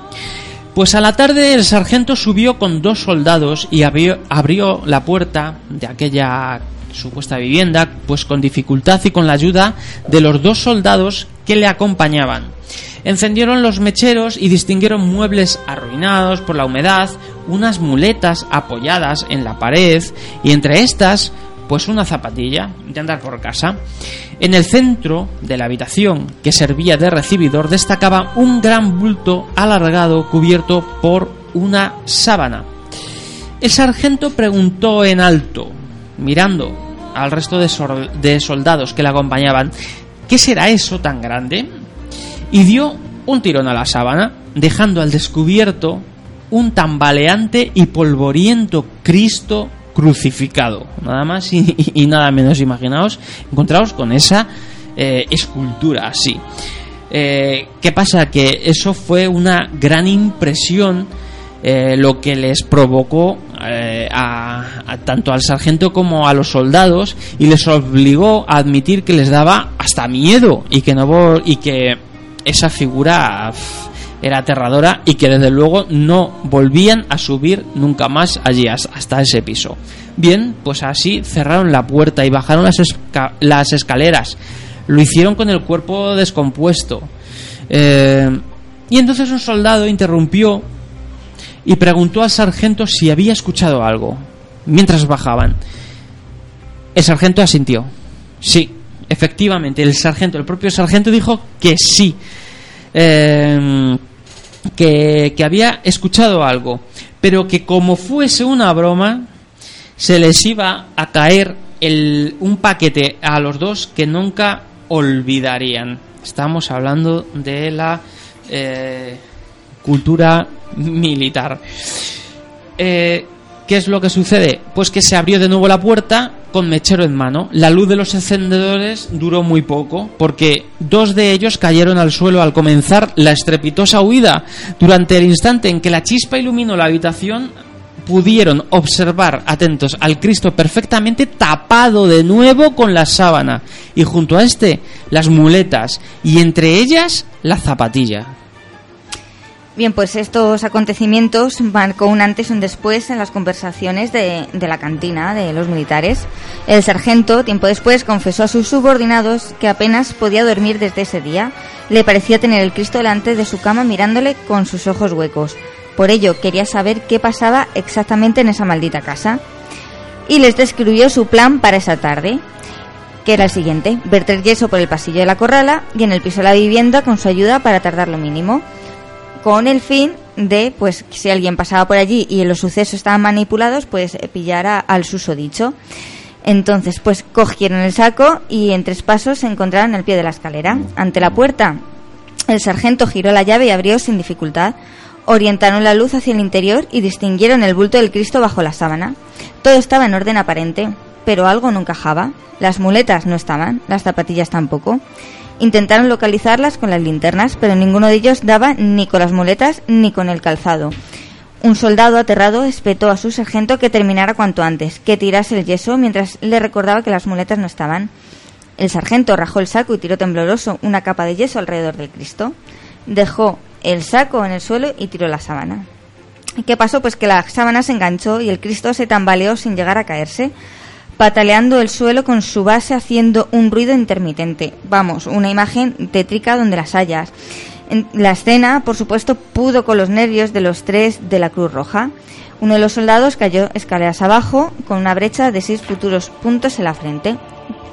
Pues a la tarde el sargento subió con dos soldados y abrió, la puerta de aquella supuesta vivienda, pues con dificultad y con la ayuda de los dos soldados que le acompañaban. Encendieron los mecheros y distinguieron muebles arruinados por la humedad, unas muletas apoyadas en la pared y entre estas pues una zapatilla de andar por casa. En el centro de la habitación, que servía de recibidor, destacaba un gran bulto alargado cubierto por una sábana. El sargento preguntó en alto, mirando al resto de, soldados que le acompañaban, ¿qué será eso tan grande? Y dio un tirón a la sábana, dejando al descubierto un tambaleante y polvoriento Cristo crucificado. Nada más y, nada menos. Imaginaos, encontraos con esa eh, escultura así. Eh, ¿Qué pasa? Que eso fue una gran impresión eh, lo que les provocó eh, a, tanto al sargento como a los soldados y les obligó a admitir que les daba hasta miedo y que no y que esa figura era aterradora y que desde luego no volvían a subir nunca más allí as- hasta ese piso. Bien, pues así cerraron la puerta y bajaron las escaleras. Lo hicieron con el cuerpo descompuesto. Eh, y entonces un soldado interrumpió y preguntó al sargento si había escuchado algo mientras bajaban. El sargento asintió. Sí, efectivamente, el sargento, el propio sargento dijo que sí. Eh, que, había escuchado algo, pero que como fuese una broma, se les iba a caer el, un paquete a los dos que nunca olvidarían. Estamos hablando de la eh, cultura militar. Eh, ¿Qué es lo que sucede? Pues que se abrió de nuevo la puerta con mechero en mano. La luz de los encendedores duró muy poco, porque dos de ellos cayeron al suelo al comenzar la estrepitosa huida. Durante el instante en que la chispa iluminó la habitación, pudieron observar, atentos, al Cristo perfectamente tapado de nuevo con la sábana, y junto a este, las muletas, y entre ellas, la zapatilla. Bien, pues estos acontecimientos marcó un antes y un después en las conversaciones de, de la cantina de los militares. El sargento, tiempo después, confesó a sus subordinados que apenas podía dormir desde ese día. Le parecía tener el Cristo delante de su cama mirándole con sus ojos huecos. Por ello, quería saber qué pasaba exactamente en esa maldita casa. Y les describió su plan para esa tarde que era el siguiente, verter yeso por el pasillo de la corrala y en el piso de la vivienda con su ayuda para tardar lo mínimo con el fin de, pues, si alguien pasaba por allí y los sucesos estaban manipulados, pues eh, pillara al susodicho. Entonces, pues cogieron el saco y en tres pasos se encontraron al pie de la escalera. Ante la puerta, el sargento giró la llave y abrió sin dificultad. Orientaron la luz hacia el interior y distinguieron el bulto del Cristo bajo la sábana. Todo estaba en orden aparente, pero algo no encajaba. Las muletas no estaban, las zapatillas tampoco. Intentaron localizarlas con las linternas, pero ninguno de ellos daba ni con las muletas ni con el calzado. Un soldado aterrado espetó a su sargento que terminara cuanto antes, que tirase el yeso mientras le recordaba que las muletas no estaban. El sargento rajó el saco y tiró tembloroso una capa de yeso alrededor del Cristo. Dejó el saco en el suelo y tiró la sábana. ¿Qué pasó? Pues que la sábana se enganchó y el Cristo se tambaleó sin llegar a caerse, pataleando el suelo con su base haciendo un ruido intermitente. Vamos, una imagen tétrica donde las hayas. La escena, por supuesto, pudo con los nervios de los tres de la Cruz Roja. Uno de los soldados cayó escaleras abajo con una brecha de seis futuros puntos en la frente.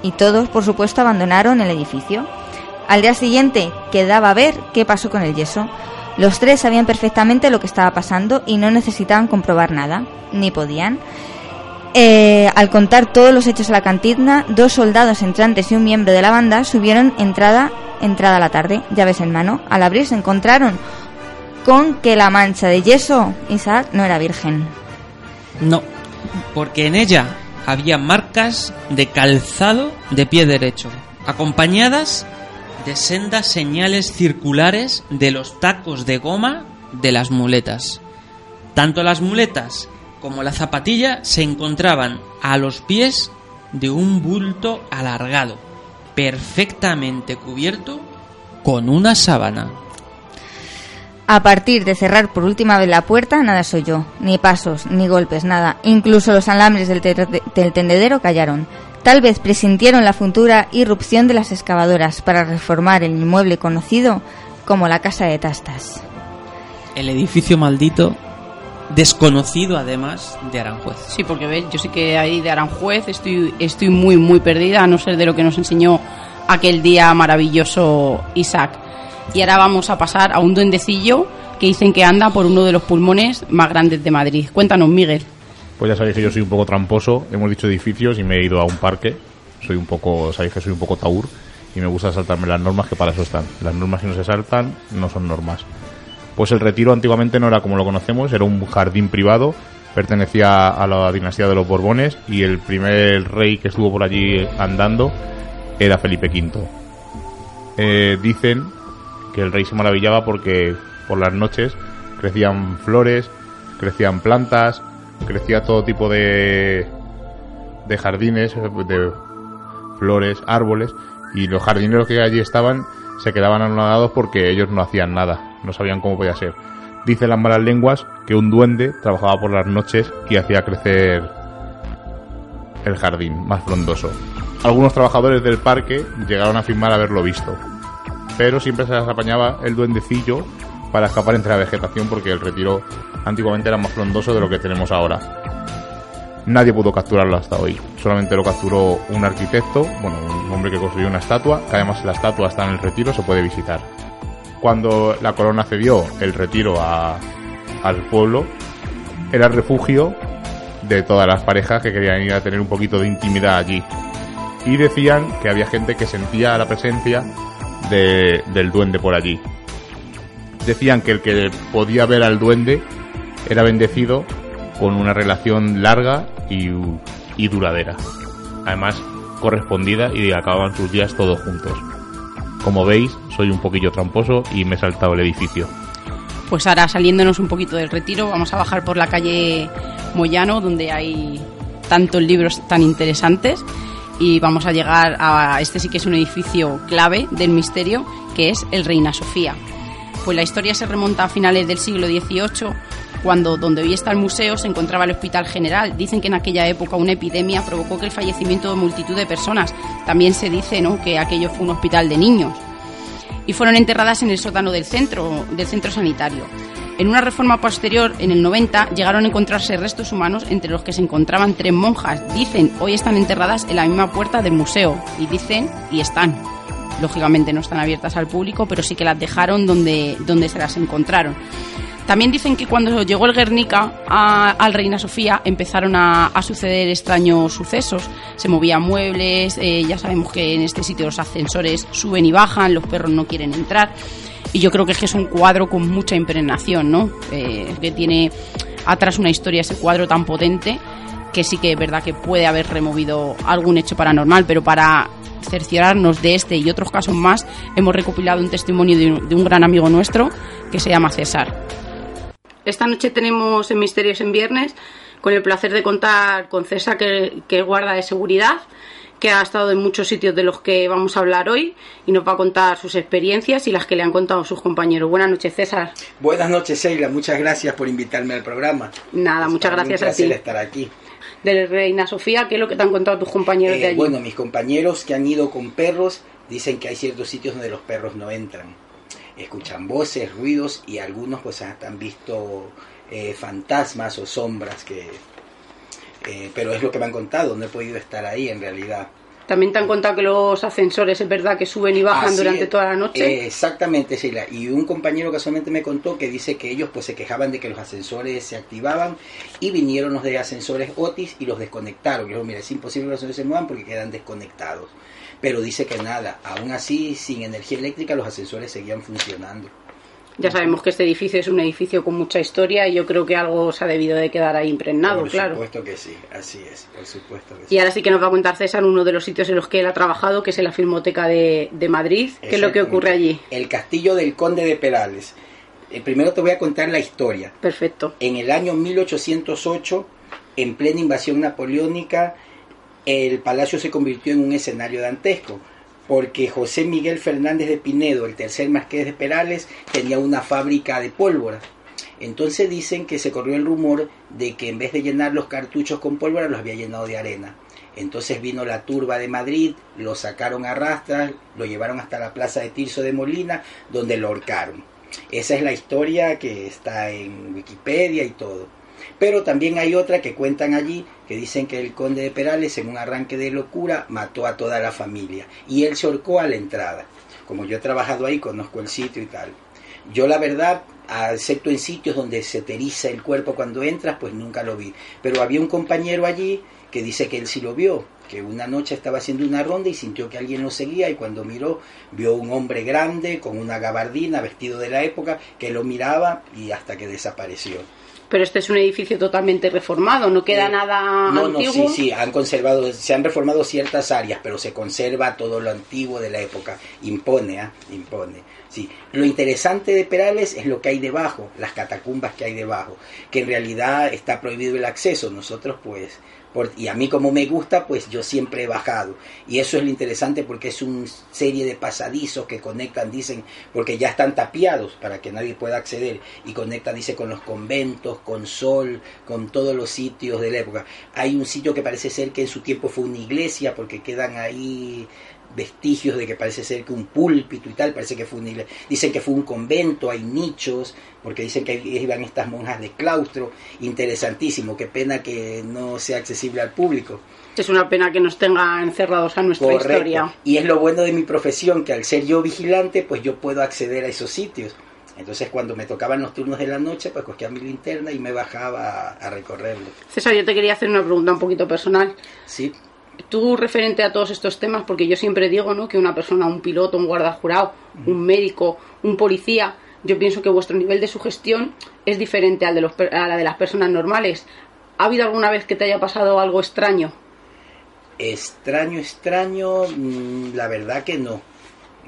Y todos, por supuesto, abandonaron el edificio. Al día siguiente quedaba ver qué pasó con el yeso. Los tres sabían perfectamente lo que estaba pasando y no necesitaban comprobar nada, ni podían. Eh, al contar todos los hechos a la cantina, dos soldados entrantes y un miembro de la banda subieron entrada, entrada a la tarde, llaves en mano. Al abrir se encontraron con que la mancha de yeso, Isaac, no era virgen. No, porque en ella había marcas de calzado de pie derecho, acompañadas de sendas señales circulares de los tacos de goma de las muletas. Tanto las muletas como la zapatilla se encontraban a los pies de un bulto alargado, perfectamente cubierto con una sábana. A partir de cerrar por última vez la puerta, nada se oyó, ni pasos, ni golpes, nada. Incluso los alambres del, del tendedero callaron. Tal vez presintieron la futura irrupción de las excavadoras para reformar el inmueble conocido como la Casa de Tastas. El edificio maldito, desconocido además de Aranjuez. Sí, porque ves, yo sé que ahí de Aranjuez estoy, estoy muy, muy perdida, a no ser de lo que nos enseñó aquel día maravilloso Isaac. Y ahora vamos a pasar a un duendecillo que dicen que anda por uno de los pulmones más grandes de Madrid. Cuéntanos, Miguel. Pues ya sabéis que yo soy un poco tramposo, hemos dicho edificios y me he ido a un parque. Soy un poco, sabéis que soy un poco taur y me gusta saltarme las normas que para eso están. Las normas que no se saltan no son normas. Pues el retiro antiguamente no era como lo conocemos, era un jardín privado, pertenecía a la dinastía de los Borbones y el primer rey que estuvo por allí andando era Felipe V. Eh, dicen que el rey se maravillaba porque por las noches crecían flores, crecían plantas, crecía todo tipo de, de jardines, de flores, árboles, y los jardineros que allí estaban se quedaban anonadados porque ellos no hacían nada, no sabían cómo podía ser. Dicen las malas lenguas que un duende trabajaba por las noches y hacía crecer el jardín más frondoso. Algunos trabajadores del parque llegaron a afirmar haberlo visto, pero siempre se las apañaba el duendecillo para escapar entre la vegetación porque el retiro antiguamente era más frondoso de lo que tenemos ahora. Nadie pudo capturarlo hasta hoy. Solamente lo capturó un arquitecto, bueno, un hombre que construyó una estatua, que además la estatua está en el retiro, se puede visitar. Cuando la corona cedió el retiro a- al pueblo, era el refugio de todas las parejas que querían ir a tener un poquito de intimidad allí. Y decían que había gente que sentía la presencia de- del duende por allí. Decían que el que podía ver al duende era bendecido con una relación larga y, y duradera. Además, correspondida y acababan sus días todos juntos. Como veis, soy un poquillo tramposo y me he saltado el edificio. Pues ahora saliéndonos un poquito del retiro, vamos a bajar por la calle Moyano, donde hay tantos libros tan interesantes. Y vamos a llegar a este sí que es un edificio clave del misterio, que es el Reina Sofía. Pues la historia se remonta a finales del siglo XVIII, cuando donde hoy está el museo se encontraba el Hospital General. Dicen que en aquella época una epidemia provocó que el fallecimiento de multitud de personas. También se dice ¿no? que aquello fue un hospital de niños y fueron enterradas en el sótano del centro, del centro sanitario. En una reforma posterior, en el 90, llegaron a encontrarse restos humanos entre los que se encontraban tres monjas. Dicen, hoy están enterradas en la misma puerta del museo. Y dicen, y están. Lógicamente no están abiertas al público, pero sí que las dejaron donde, donde se las encontraron. También dicen que cuando llegó el Guernica al Reina Sofía empezaron a, suceder extraños sucesos. Se movían muebles, eh, ya sabemos que en este sitio los ascensores suben y bajan, los perros no quieren entrar. Y yo creo que es que es un cuadro con mucha impregnación, ¿no? Eh, que tiene atrás una historia ese cuadro tan potente que sí que es verdad que puede haber removido algún hecho paranormal, pero para cerciorarnos de este y otros casos más, hemos recopilado un testimonio de un gran amigo nuestro que se llama César. Esta noche tenemos en Misterios en Viernes con el placer de contar con César, que, que es guarda de seguridad, que ha estado en muchos sitios de los que vamos a hablar hoy y nos va a contar sus experiencias y las que le han contado sus compañeros. Buenas noches, César. Buenas noches, Sheila. Muchas gracias por invitarme al programa. Nada, Es muchas gracias un a ti. estar aquí. De Reina Sofía, ¿qué es lo que te han contado tus compañeros Eh, de allí? bueno, mis compañeros que han ido con perros dicen que hay ciertos sitios donde los perros no entran. Escuchan voces, ruidos y algunos pues han visto eh, fantasmas o sombras que... eh, pero es lo que me han contado, no he podido estar ahí en realidad. También te han contado que los ascensores es verdad que suben y bajan Así durante es. toda la noche. Eh, exactamente, Sheila. Y un compañero casualmente me contó que dice que ellos pues se quejaban de que los ascensores se activaban y vinieron los de ascensores Otis y los desconectaron. Y mira, es imposible que los ascensores se muevan porque quedan desconectados. Pero dice que nada, aún así, sin energía eléctrica, los ascensores seguían funcionando. Ya sabemos que este edificio es un edificio con mucha historia y yo creo que algo se ha debido de quedar ahí impregnado, por claro. supuesto que sí, así es, por supuesto que sí. Y ahora sí que nos va a contar César uno de los sitios en los que él ha trabajado, que es en la Filmoteca de, de Madrid. ¿Qué es lo que ocurre allí? El castillo del conde de Perales. Eh, primero te voy a contar la historia. Perfecto. En el año 1808, en plena invasión napoleónica, el palacio se convirtió en un escenario dantesco, porque José Miguel Fernández de Pinedo, el tercer marqués de Perales, tenía una fábrica de pólvora. Entonces dicen que se corrió el rumor de que en vez de llenar los cartuchos con pólvora, los había llenado de arena. Entonces vino la turba de Madrid, lo sacaron a rastras, lo llevaron hasta la plaza de Tirso de Molina, donde lo ahorcaron. Esa es la historia que está en Wikipedia y todo. Pero también hay otra que cuentan allí, que dicen que el conde de Perales, en un arranque de locura, mató a toda la familia. Y él se ahorcó a la entrada. Como yo he trabajado ahí, conozco el sitio y tal. Yo la verdad excepto en sitios donde se te eriza el cuerpo cuando entras, pues nunca lo vi. Pero había un compañero allí que dice que él sí lo vio, que una noche estaba haciendo una ronda y sintió que alguien lo seguía y cuando miró vio un hombre grande con una gabardina vestido de la época que lo miraba y hasta que desapareció. Pero este es un edificio totalmente reformado, no queda Eh, nada No, antiguo. no, sí, sí, han conservado, se han reformado ciertas áreas, pero se conserva todo lo antiguo de la época. Impone, ¿ah? Impone. Sí. Lo interesante de Perales es lo que hay debajo, las catacumbas que hay debajo, que en realidad está prohibido el acceso. Nosotros, pues, y a mí como me gusta, pues yo siempre he bajado. Y eso es lo interesante porque es una serie de pasadizos que conectan, dicen, porque ya están tapiados para que nadie pueda acceder. Y conectan, dice, con los conventos, con Sol, con todos los sitios de la época. Hay un sitio que parece ser que en su tiempo fue una iglesia porque quedan ahí vestigios de que parece ser que un púlpito y tal, parece que fue iglesia. Dicen que fue un convento, hay nichos, porque dicen que ahí iban estas monjas de claustro, interesantísimo, qué pena que no sea accesible al público. Es una pena que nos tenga encerrados a nuestra Correcto. historia. Y es lo bueno de mi profesión, que al ser yo vigilante, pues yo puedo acceder a esos sitios. Entonces cuando me tocaban los turnos de la noche, pues cogía mi linterna y me bajaba a, a recorrerlo. César, yo te quería hacer una pregunta un poquito personal. Sí, Tú referente a todos estos temas, porque yo siempre digo ¿no? que una persona, un piloto, un guarda jurado, un médico, un policía, yo pienso que vuestro nivel de sugestión es diferente al de los, a la de las personas normales. ¿Ha habido alguna vez que te haya pasado algo extraño? extraño, extraño, mm, la verdad que no.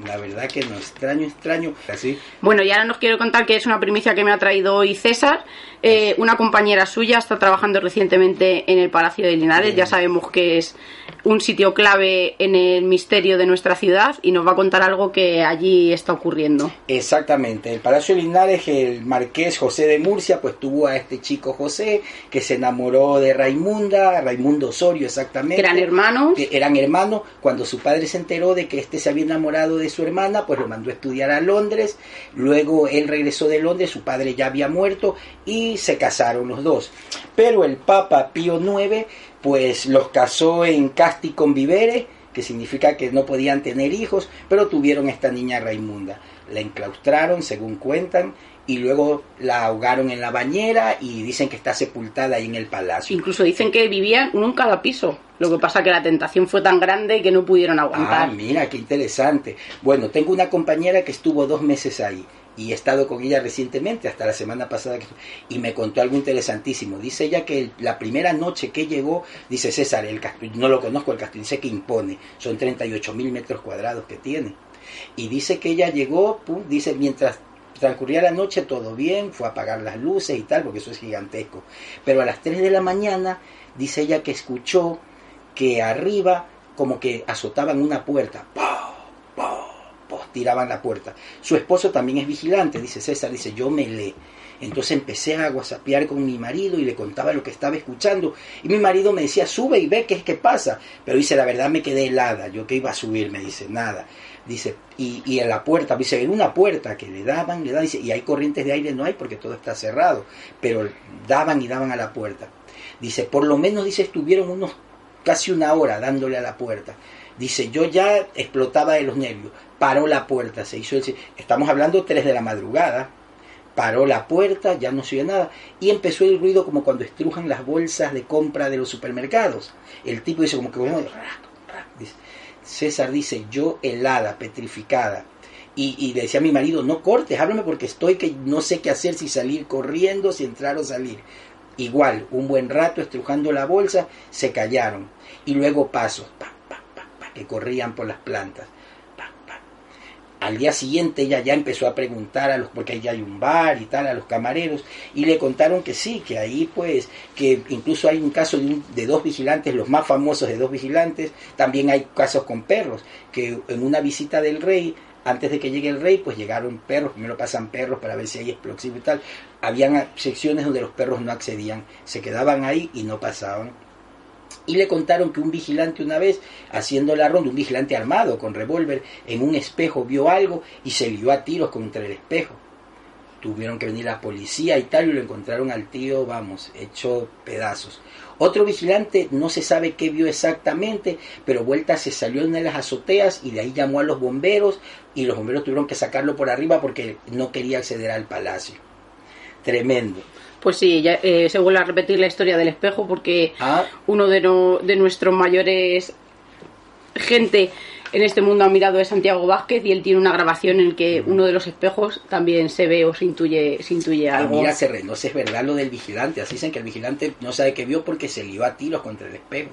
La verdad que no, extraño, extraño. Así, Bueno, y ahora nos quiero contar que es una primicia que me ha traído hoy César. Eh, una compañera suya está trabajando recientemente en el Palacio de Linares. Ya sabemos que es un sitio clave en el misterio de nuestra ciudad y nos va a contar algo que allí está ocurriendo. Exactamente, el Palacio de Linares, el marqués José de Murcia, pues tuvo a este chico José que se enamoró de Raimunda, Raimundo Osorio exactamente. Eran hermanos. Que eran hermanos. Cuando su padre se enteró de que este se había enamorado de su hermana, pues lo mandó a estudiar a Londres. Luego él regresó de Londres, su padre ya había muerto y se casaron los dos. Pero el Papa Pío IX, pues los casó en Casti con Vivere, que significa que no podían tener hijos, pero tuvieron esta niña Raimunda. La enclaustraron, según cuentan, y luego la ahogaron en la bañera y dicen que está sepultada ahí en el palacio. Incluso dicen que vivían uno en cada piso. Lo que pasa que la tentación fue tan grande que no pudieron Ah, aguantar. mira, qué interesante. Bueno, tengo una compañera que estuvo dos meses ahí y he estado con ella recientemente, hasta la semana pasada, y me contó algo interesantísimo. Dice ella que la primera noche que llegó, dice César, el castillo, no lo conozco el castillo, dice que impone, son 38 mil metros cuadrados que tiene. Y dice que ella llegó, pum, dice, mientras transcurría la noche todo bien, fue a apagar las luces y tal, porque eso es gigantesco. Pero a las 3 de la mañana, dice ella que escuchó que arriba como que azotaban una puerta. ¡Pah! Tiraban la puerta. Su esposo también es vigilante, dice César, dice, yo me le. Entonces empecé a guasapear con mi marido y le contaba lo que estaba escuchando. Y mi marido me decía, sube y ve qué es que pasa. Pero dice, la verdad me quedé helada. Yo que iba a subir, me dice, nada. Dice, y, y en la puerta, dice, en una puerta que le daban, le daban, dice, y hay corrientes de aire, no hay porque todo está cerrado. Pero daban y daban a la puerta. Dice, por lo menos, dice, estuvieron unos casi una hora dándole a la puerta. Dice, yo ya explotaba de los nervios. Paró la puerta, se hizo el... Estamos hablando tres de la madrugada. Paró la puerta, ya no se oía nada. Y empezó el ruido como cuando estrujan las bolsas de compra de los supermercados. El tipo dice como que... bueno. César dice, yo helada, petrificada. Y, y decía a mi marido, no cortes, háblame porque estoy que no sé qué hacer, si salir corriendo, si entrar o salir. Igual, un buen rato estrujando la bolsa, se callaron. Y luego pasos, pa, pa, pa, pa, que corrían por las plantas. Al día siguiente ella ya empezó a preguntar a los, porque ahí hay un bar y tal, a los camareros, y le contaron que sí, que ahí pues, que incluso hay un caso de, un- de dos vigilantes, los más famosos de dos vigilantes, también hay casos con perros, que en una visita del rey, antes de que llegue el rey, pues llegaron perros, primero pasan perros para ver si hay explosivos y tal. Habían secciones donde los perros no accedían, se quedaban ahí y no pasaban. Y le contaron que un vigilante una vez, haciendo la ronda, un vigilante armado con revólver, en un espejo vio algo y se lió a tiros contra el espejo. Tuvieron que venir la policía y tal, y lo encontraron al tío, vamos, hecho pedazos. Otro vigilante no se sabe qué vio exactamente, pero vuelta se salió en de las azoteas y de ahí llamó a los bomberos y los bomberos tuvieron que sacarlo por arriba porque no quería acceder al palacio. Tremendo. Pues sí, ya, eh, se vuelve a repetir la historia del espejo porque Ah. uno de, no- de nuestros mayores gente en este mundo ha mirado es Santiago Vázquez y él tiene una grabación en el que uno de los espejos también se ve o se intuye, se intuye Ah, algo. mira, se es verdad lo del vigilante. Así dicen que el vigilante no sabe qué vio porque se lió a tiros contra el espejo.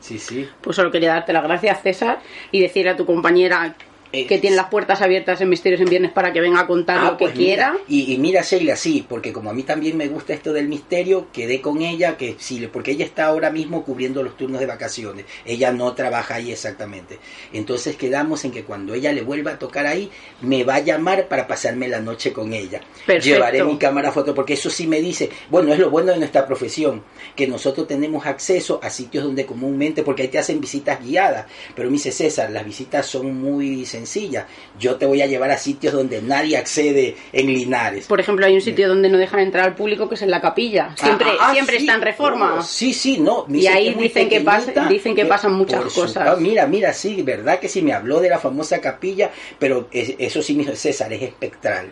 Sí, sí. Pues solo quería darte las gracias, César, y decirle a tu compañera Eh, que tiene las puertas abiertas en Misterios en Viernes para que venga a contar Ah, lo que pues quiera. Y, y mira, Sheila, sí, porque como a mí también me gusta esto del misterio, quedé con ella, que sí, porque ella está ahora mismo cubriendo los turnos de vacaciones. Ella no trabaja ahí exactamente. Entonces quedamos en que cuando ella le vuelva a tocar ahí, me va a llamar para pasarme la noche con ella. Perfecto. Llevaré mi cámara foto, porque eso sí me dice, bueno, es lo bueno de nuestra profesión, que nosotros tenemos acceso a sitios donde comúnmente, porque ahí te hacen visitas guiadas, pero me dice César, las visitas son muy sencillas. Yo te voy a llevar a sitios donde nadie accede en Linares. Por ejemplo, hay un sitio donde no dejan entrar al público que es en la capilla. Siempre, Ah, ah, siempre sí. está en reforma. Oh, sí, sí, no. Y ahí dicen que pasa- dicen que pasan muchas su- cosas. ah, mira, mira, sí, verdad que sí me habló de la famosa capilla, pero es- eso sí me dijo César, es espectral.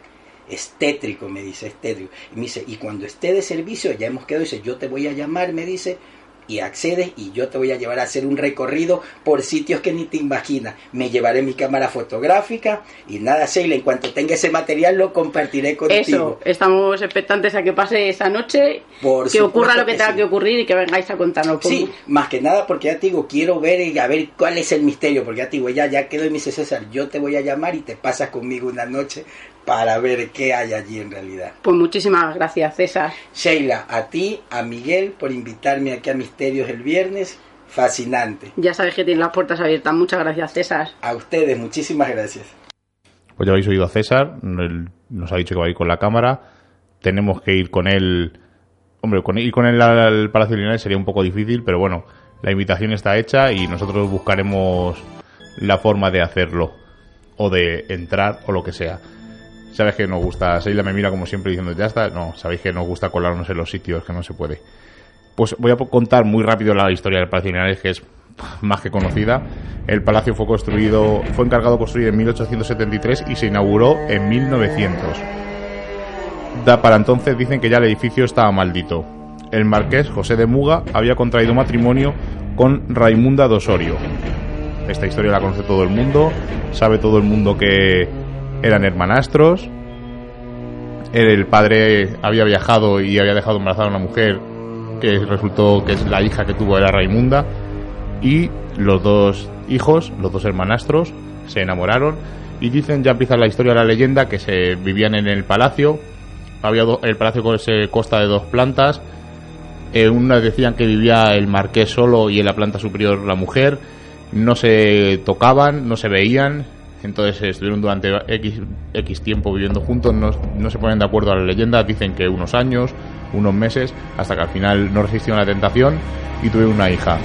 Es tétrico, me dice, es tétrico. Y me dice, y cuando esté de servicio, ya hemos quedado, dice, yo te voy a llamar, me dice, y accedes y yo te voy a llevar a hacer un recorrido por sitios que ni te imaginas. Me llevaré mi cámara fotográfica y nada, Sheila, en cuanto tenga ese material lo compartiré contigo. Eso, estamos expectantes a que pase esa noche, Por que ocurra lo que que tenga sí. que ocurrir y que vengáis a contarnos. Pues, Sí, más que nada porque ya te digo, quiero ver y a ver cuál es el misterio, porque ya te digo, ella ya quedó y me dice César, yo te voy a llamar y te pasas conmigo una noche para ver qué hay allí en realidad. Pues muchísimas gracias, César. Sheila, a ti, a Miguel, por invitarme aquí a Misterios el viernes, fascinante. Ya sabes que tienes las puertas abiertas. Muchas gracias, César. A ustedes, muchísimas gracias. Pues ya habéis oído a César, él nos ha dicho que va a ir con la cámara. Tenemos que ir con él. Hombre, con ir con él al Palacio Linares sería un poco difícil, pero bueno, la invitación está hecha y nosotros buscaremos la forma de hacerlo. O de entrar o lo que sea. Sabes que nos gusta, Seila me mira como siempre diciendo, ya está. No, sabéis que nos gusta colarnos en los sitios, que no se puede. Pues voy a contar muy rápido la historia del Palacio Linares, que es más que conocida. El palacio fue construido, fue encargado de construir en 1873 y se inauguró en 1900. Da para entonces dicen que ya el edificio estaba maldito. El marqués José de Muga había contraído matrimonio con Raimunda de Osorio. Esta historia la conoce todo el mundo, sabe todo el mundo que eran hermanastros. El padre había viajado y había dejado embarazada a una mujer que resultó que es la hija que tuvo era Raimunda y los dos hijos, los dos hermanastros, se enamoraron y dicen, ya empieza la historia la leyenda, que se vivían en el palacio, había el palacio con ese costa de dos plantas, en una decían que vivía el marqués solo y en la planta superior la mujer, no se tocaban, no se veían, entonces estuvieron durante X, X tiempo viviendo juntos, no, no se ponen de acuerdo a la leyenda, dicen que unos años, unos meses, hasta que al final no resistieron la tentación y tuvieron una hija.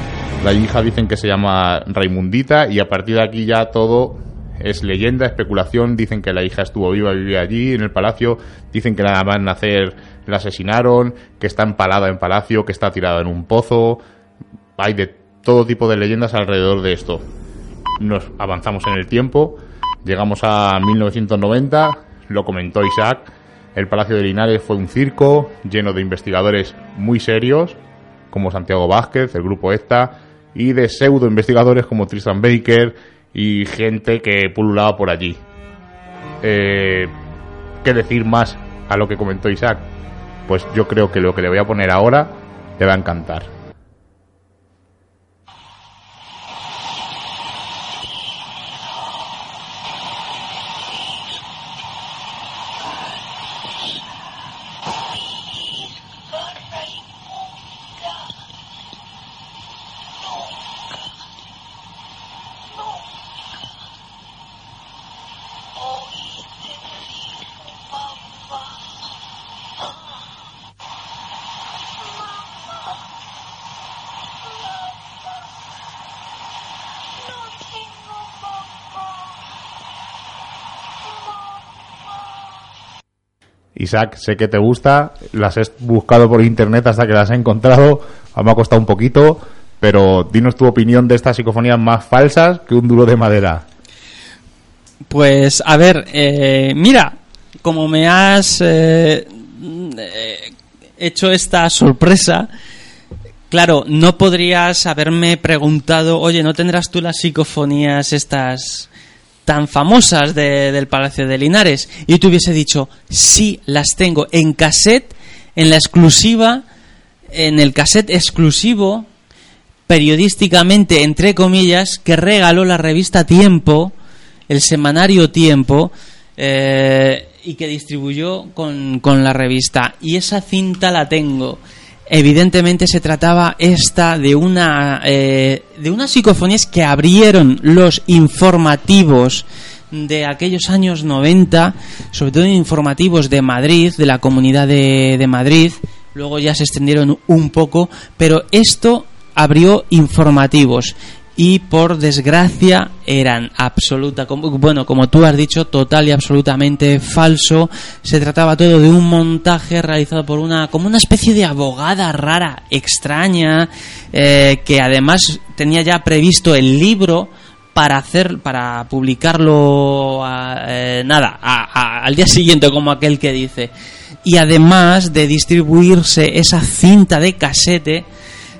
La hija dicen que se llama Raimundita y a partir de aquí ya todo es leyenda, especulación, dicen que la hija estuvo viva, vivía allí en el palacio, dicen que nada más nacer la asesinaron, que está empalada en palacio, que está tirada en un pozo, hay de todo tipo de leyendas alrededor de esto. Nos avanzamos en el tiempo, llegamos a 1990, lo comentó Isaac, el Palacio de Linares fue un circo lleno de investigadores muy serios, como Santiago Vázquez, el grupo ESTA, y de pseudo investigadores como Tristan Baker y gente que pululaba por allí. Eh, ¿Qué decir más a lo que comentó Isaac? Pues yo creo que lo que le voy a poner ahora te va a encantar. Isaac, sé que te gusta, las he buscado por internet hasta que las he encontrado, me ha costado un poquito, pero dinos tu opinión de estas psicofonías más falsas que un duro de madera. Pues a ver, eh, mira, como me has eh, eh, hecho esta sorpresa, claro, no podrías haberme preguntado, oye, ¿no tendrás tú las psicofonías estas tan famosas de- del Palacio de Linares? Y te hubiese dicho, sí, las tengo en cassette, en la exclusiva, en el cassette exclusivo, periodísticamente, entre comillas, que regaló la revista Tiempo, el semanario Tiempo, eh, y que distribuyó con, con la revista. Y esa cinta la tengo. Evidentemente se trataba esta de una eh, de unas psicofonías que abrieron los informativos de aquellos años 90, sobre todo informativos de Madrid, de la comunidad de, de Madrid, luego ya se extendieron un poco, pero esto abrió informativos y por desgracia eran absoluta, como- bueno, como tú has dicho, total y absolutamente falso. Se trataba todo de un montaje realizado por una, como una especie de abogada rara, extraña, eh, que además tenía ya previsto el libro para hacer, para publicarlo, a- eh, nada, a- a- al día siguiente, como aquel que dice. Y además de distribuirse esa cinta de casete,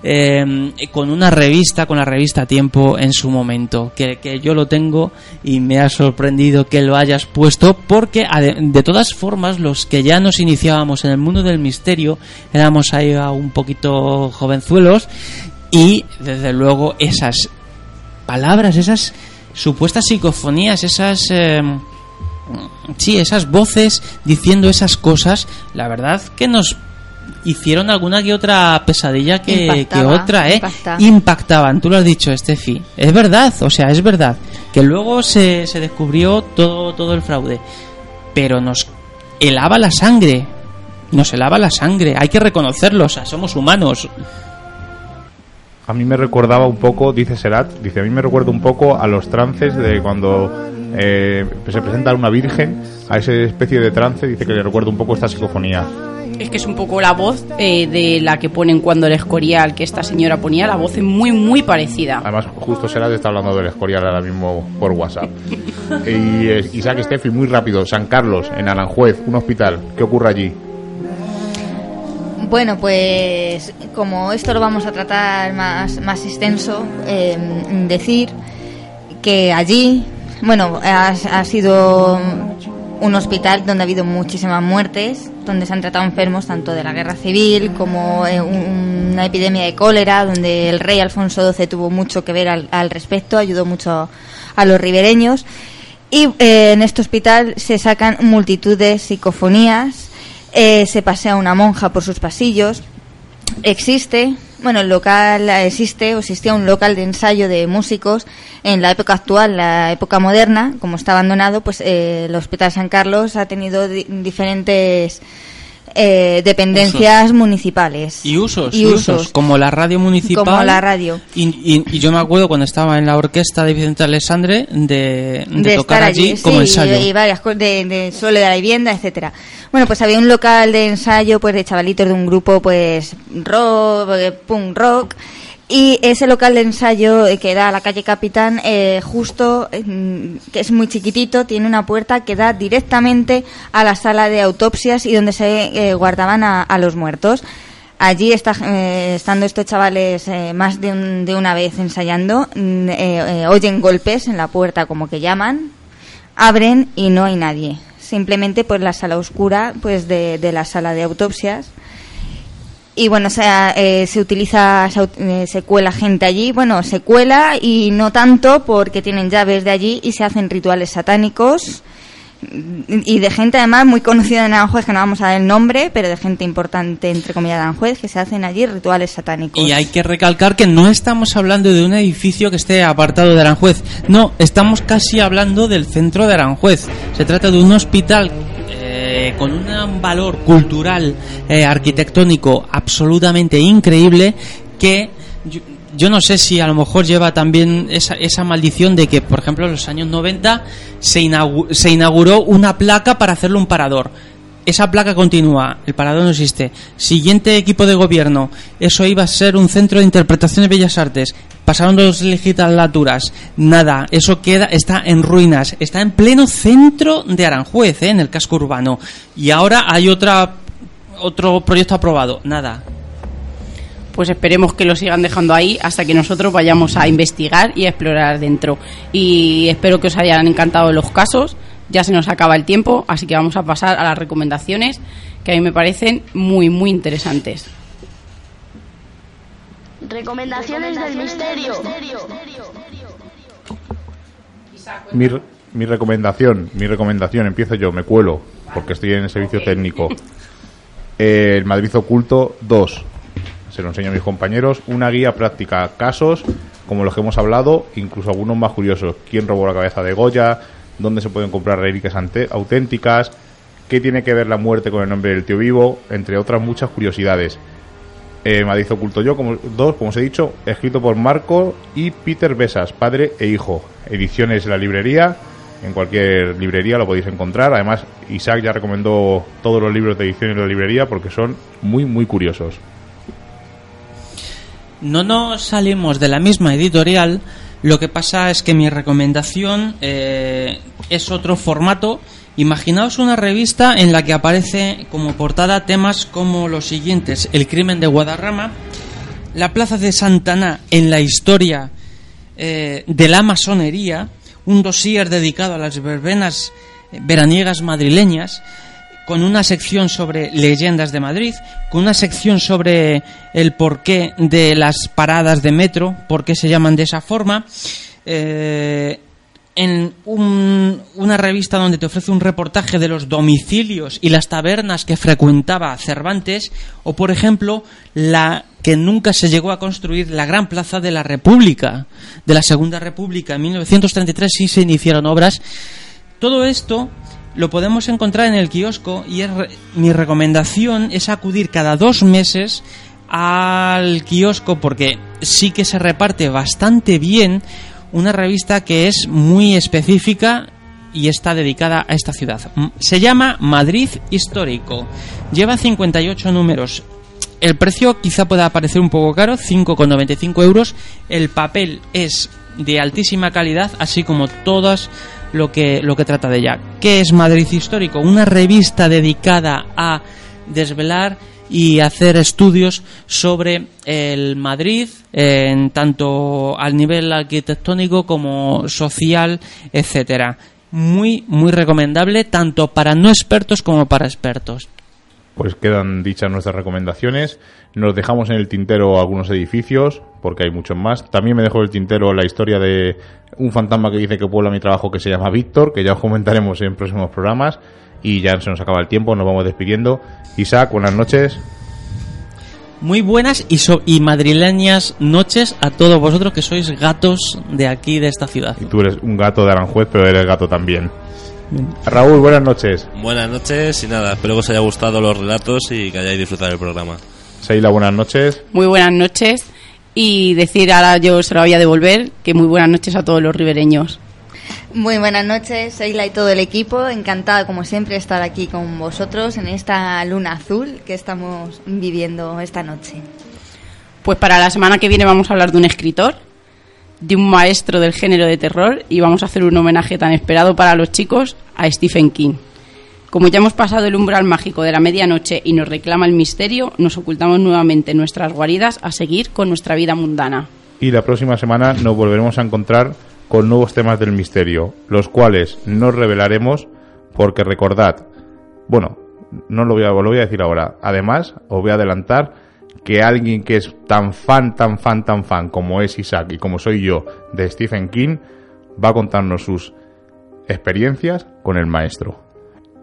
eh, con una revista, con la revista Tiempo en su momento, que, que yo lo tengo y me ha sorprendido que lo hayas puesto, porque de todas formas los que ya nos iniciábamos en el mundo del misterio éramos ahí un poquito jovenzuelos y desde luego esas palabras, esas supuestas psicofonías, esas... eh, sí, esas voces diciendo esas cosas, la verdad que nos hicieron alguna que otra pesadilla que, otra, ¿eh? impacta. Impactaban, tú lo has dicho, Estefi. Es verdad, o sea, es verdad. Que luego se, se descubrió todo, todo el fraude. Pero nos helaba la sangre. Nos helaba la sangre. Hay que reconocerlo, o sea, somos humanos. A mí me recordaba un poco, dice Serat, dice, a mí me recuerda un poco a los trances de cuando eh, se presenta una virgen, a esa especie de trance, dice que le recuerda un poco esta psicofonía. Es que es un poco la voz eh, de la que ponen cuando el escorial que esta señora ponía, la voz es muy, muy parecida. Además, justo Serat está hablando del Escorial ahora mismo por WhatsApp. y eh, Isaac Steffi, muy rápido, San Carlos, en Aranjuez, un hospital, ¿qué ocurre allí? Bueno, pues como esto lo vamos a tratar más, más extenso, eh, decir que allí, bueno, ha, ha sido un hospital donde ha habido muchísimas muertes, donde se han tratado enfermos tanto de la guerra civil como eh, un- una epidemia de cólera, donde el rey Alfonso XII tuvo mucho que ver al, al respecto, ayudó mucho a los ribereños. Y eh, en este hospital se sacan multitud de psicofonías, eh, se pasea una monja por sus pasillos, existe, bueno, el local existe o existía un local de ensayo de músicos en la época actual, la época moderna, como está abandonado, pues eh, el Hospital San Carlos ha tenido di- diferentes eh, dependencias municipales Y usos, y usos, como la radio municipal. como la radio. Y, y- y yo me acuerdo cuando estaba en la orquesta de Vicente Alessandre de, de de tocar allí, como sí, ensayo. y varias cosas de, de suelo de la vivienda, etcétera. Bueno, pues había un local de ensayo pues de chavalitos de un grupo pues rock, eh, punk rock y ese local de ensayo eh, que da a la calle Capitán eh, justo eh, que es muy chiquitito, tiene una puerta que da directamente a la sala de autopsias y donde se eh, guardaban a, a los muertos. Allí está, eh, estando estos chavales más de, un- de una vez ensayando, mm, oyen golpes en la puerta como que llaman, abren y no hay nadie. Simplemente pues la sala oscura pues de la sala de autopsias. Y bueno, o sea, eh, se utiliza, se, eh, se cuela gente allí, bueno, se cuela y no tanto porque tienen llaves de allí y se hacen rituales satánicos y de gente además muy conocida en Aranjuez, que no vamos a dar el nombre, pero de gente importante, entre comillas, de Aranjuez, que se hacen allí rituales satánicos. Y hay que recalcar que no estamos hablando de un edificio que esté apartado de Aranjuez. No, estamos casi hablando del centro de Aranjuez. Se trata de un hospital eh, con un valor cultural, eh, arquitectónico absolutamente increíble que yo, yo no sé si a lo mejor lleva también esa, esa maldición de que, por ejemplo, en los años 90 se, inauguró, se inauguró una placa para hacerle un parador esa placa continúa, el parador no existe. Siguiente equipo de gobierno, eso iba a ser un centro de interpretación de bellas artes. Pasaron dos legislaturas, nada, eso queda, está en ruinas, está en pleno centro de Aranjuez, ¿eh? en el casco urbano. Y ahora hay otra otro proyecto aprobado. Nada. Pues esperemos que lo sigan dejando ahí hasta que nosotros vayamos a investigar y a explorar dentro. Y espero que os hayan encantado los casos. Ya se nos acaba el tiempo, así que vamos a pasar a las recomendaciones que a mí me parecen muy, muy interesantes. Recomendaciones del misterio. Mi, re- mi recomendación, mi recomendación, empiezo yo, me cuelo, porque estoy en el servicio técnico. Eh, el Madrid Oculto 2. Se lo enseño a mis compañeros. Una guía práctica. Casos, como los que hemos hablado, incluso algunos más curiosos. ¿Quién robó la cabeza de Goya? ¿Dónde se pueden comprar reliquias auténticas? ¿Qué tiene que ver la muerte con el nombre del tío vivo? Entre otras muchas curiosidades. Eh, Madrid Oculto Yo, como, dos, como os he dicho, escrito por Marco y Peter Besas, padre e hijo. Ediciones en la librería, en cualquier librería lo podéis encontrar. Además, Isaac ya recomendó todos los libros de edición en la librería porque son muy, muy curiosos. No nos salimos de la misma editorial. Lo que pasa es que mi recomendación eh, es otro formato. Imaginaos una revista en la que aparece como portada temas como los siguientes: El crimen de Guadarrama, la plaza de Santana en la historia eh, de la masonería, un dossier dedicado a las verbenas eh, veraniegas madrileñas, con una sección sobre leyendas de Madrid, con una sección sobre el porqué de las paradas de metro, por qué se llaman de esa forma, eh, en un- una revista donde te ofrece un reportaje de los domicilios y las tabernas que frecuentaba Cervantes, o por ejemplo, la que nunca se llegó a construir, la Gran Plaza de la República, de la Segunda República. En 1933 sí se iniciaron obras. Todo esto lo podemos encontrar en el kiosco y mi recomendación es acudir cada dos meses al kiosco porque sí que se reparte bastante bien una revista que es muy específica y está dedicada a esta ciudad. Se llama Madrid Histórico. Lleva 58 números. El precio quizá pueda parecer un poco caro, 5,95 euros. El papel es de altísima calidad, así como todas lo que, lo que trata de ella. ¿Qué es Madrid Histórico? Una revista dedicada a desvelar y hacer estudios sobre el Madrid, en tanto al nivel arquitectónico como social, etcétera. Muy, muy recomendable, tanto para no expertos como para expertos. Pues quedan dichas nuestras recomendaciones. Nos dejamos en el tintero algunos edificios, porque hay muchos más. También me dejo en el tintero la historia de un fantasma que dice que puebla mi trabajo que se llama Víctor, que ya os comentaremos en próximos programas. Y ya se nos acaba el tiempo, nos vamos despidiendo. Isaac, buenas noches. Muy buenas y, so- y madrileñas noches a todos vosotros que sois gatos de aquí, de esta ciudad. Y tú eres un gato de Aranjuez, pero eres gato también. Raúl, buenas noches. Buenas noches y nada, espero que os haya gustado los relatos y que hayáis disfrutado del programa. Seila, buenas noches. Muy buenas noches y decir ahora yo se lo voy a devolver que muy buenas noches a todos los ribereños. Muy buenas noches, Seila y todo el equipo. Encantada, como siempre, estar aquí con vosotros en esta luna azul que estamos viviendo esta noche. Pues para la semana que viene vamos a hablar de un escritor, de un maestro del género de terror y vamos a hacer un homenaje tan esperado para los chicos a Stephen King. Como ya hemos pasado el umbral mágico de la medianoche y nos reclama el misterio, nos ocultamos nuevamente en nuestras guaridas a seguir con nuestra vida mundana. Y la próxima semana nos volveremos a encontrar con nuevos temas del misterio, los cuales no revelaremos porque recordad, bueno, no lo voy a, lo voy a decir ahora. Además, os voy a adelantar que alguien que es tan fan, tan fan, tan fan como es Isaac y como soy yo de Stephen King, va a contarnos sus experiencias con el maestro.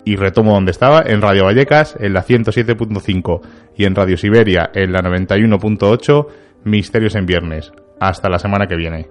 Y retomo donde estaba, en Radio Vallecas, en la 107.5 y en Radio Siberia, en la 91.8, Misterios en Viernes. Hasta la semana que viene.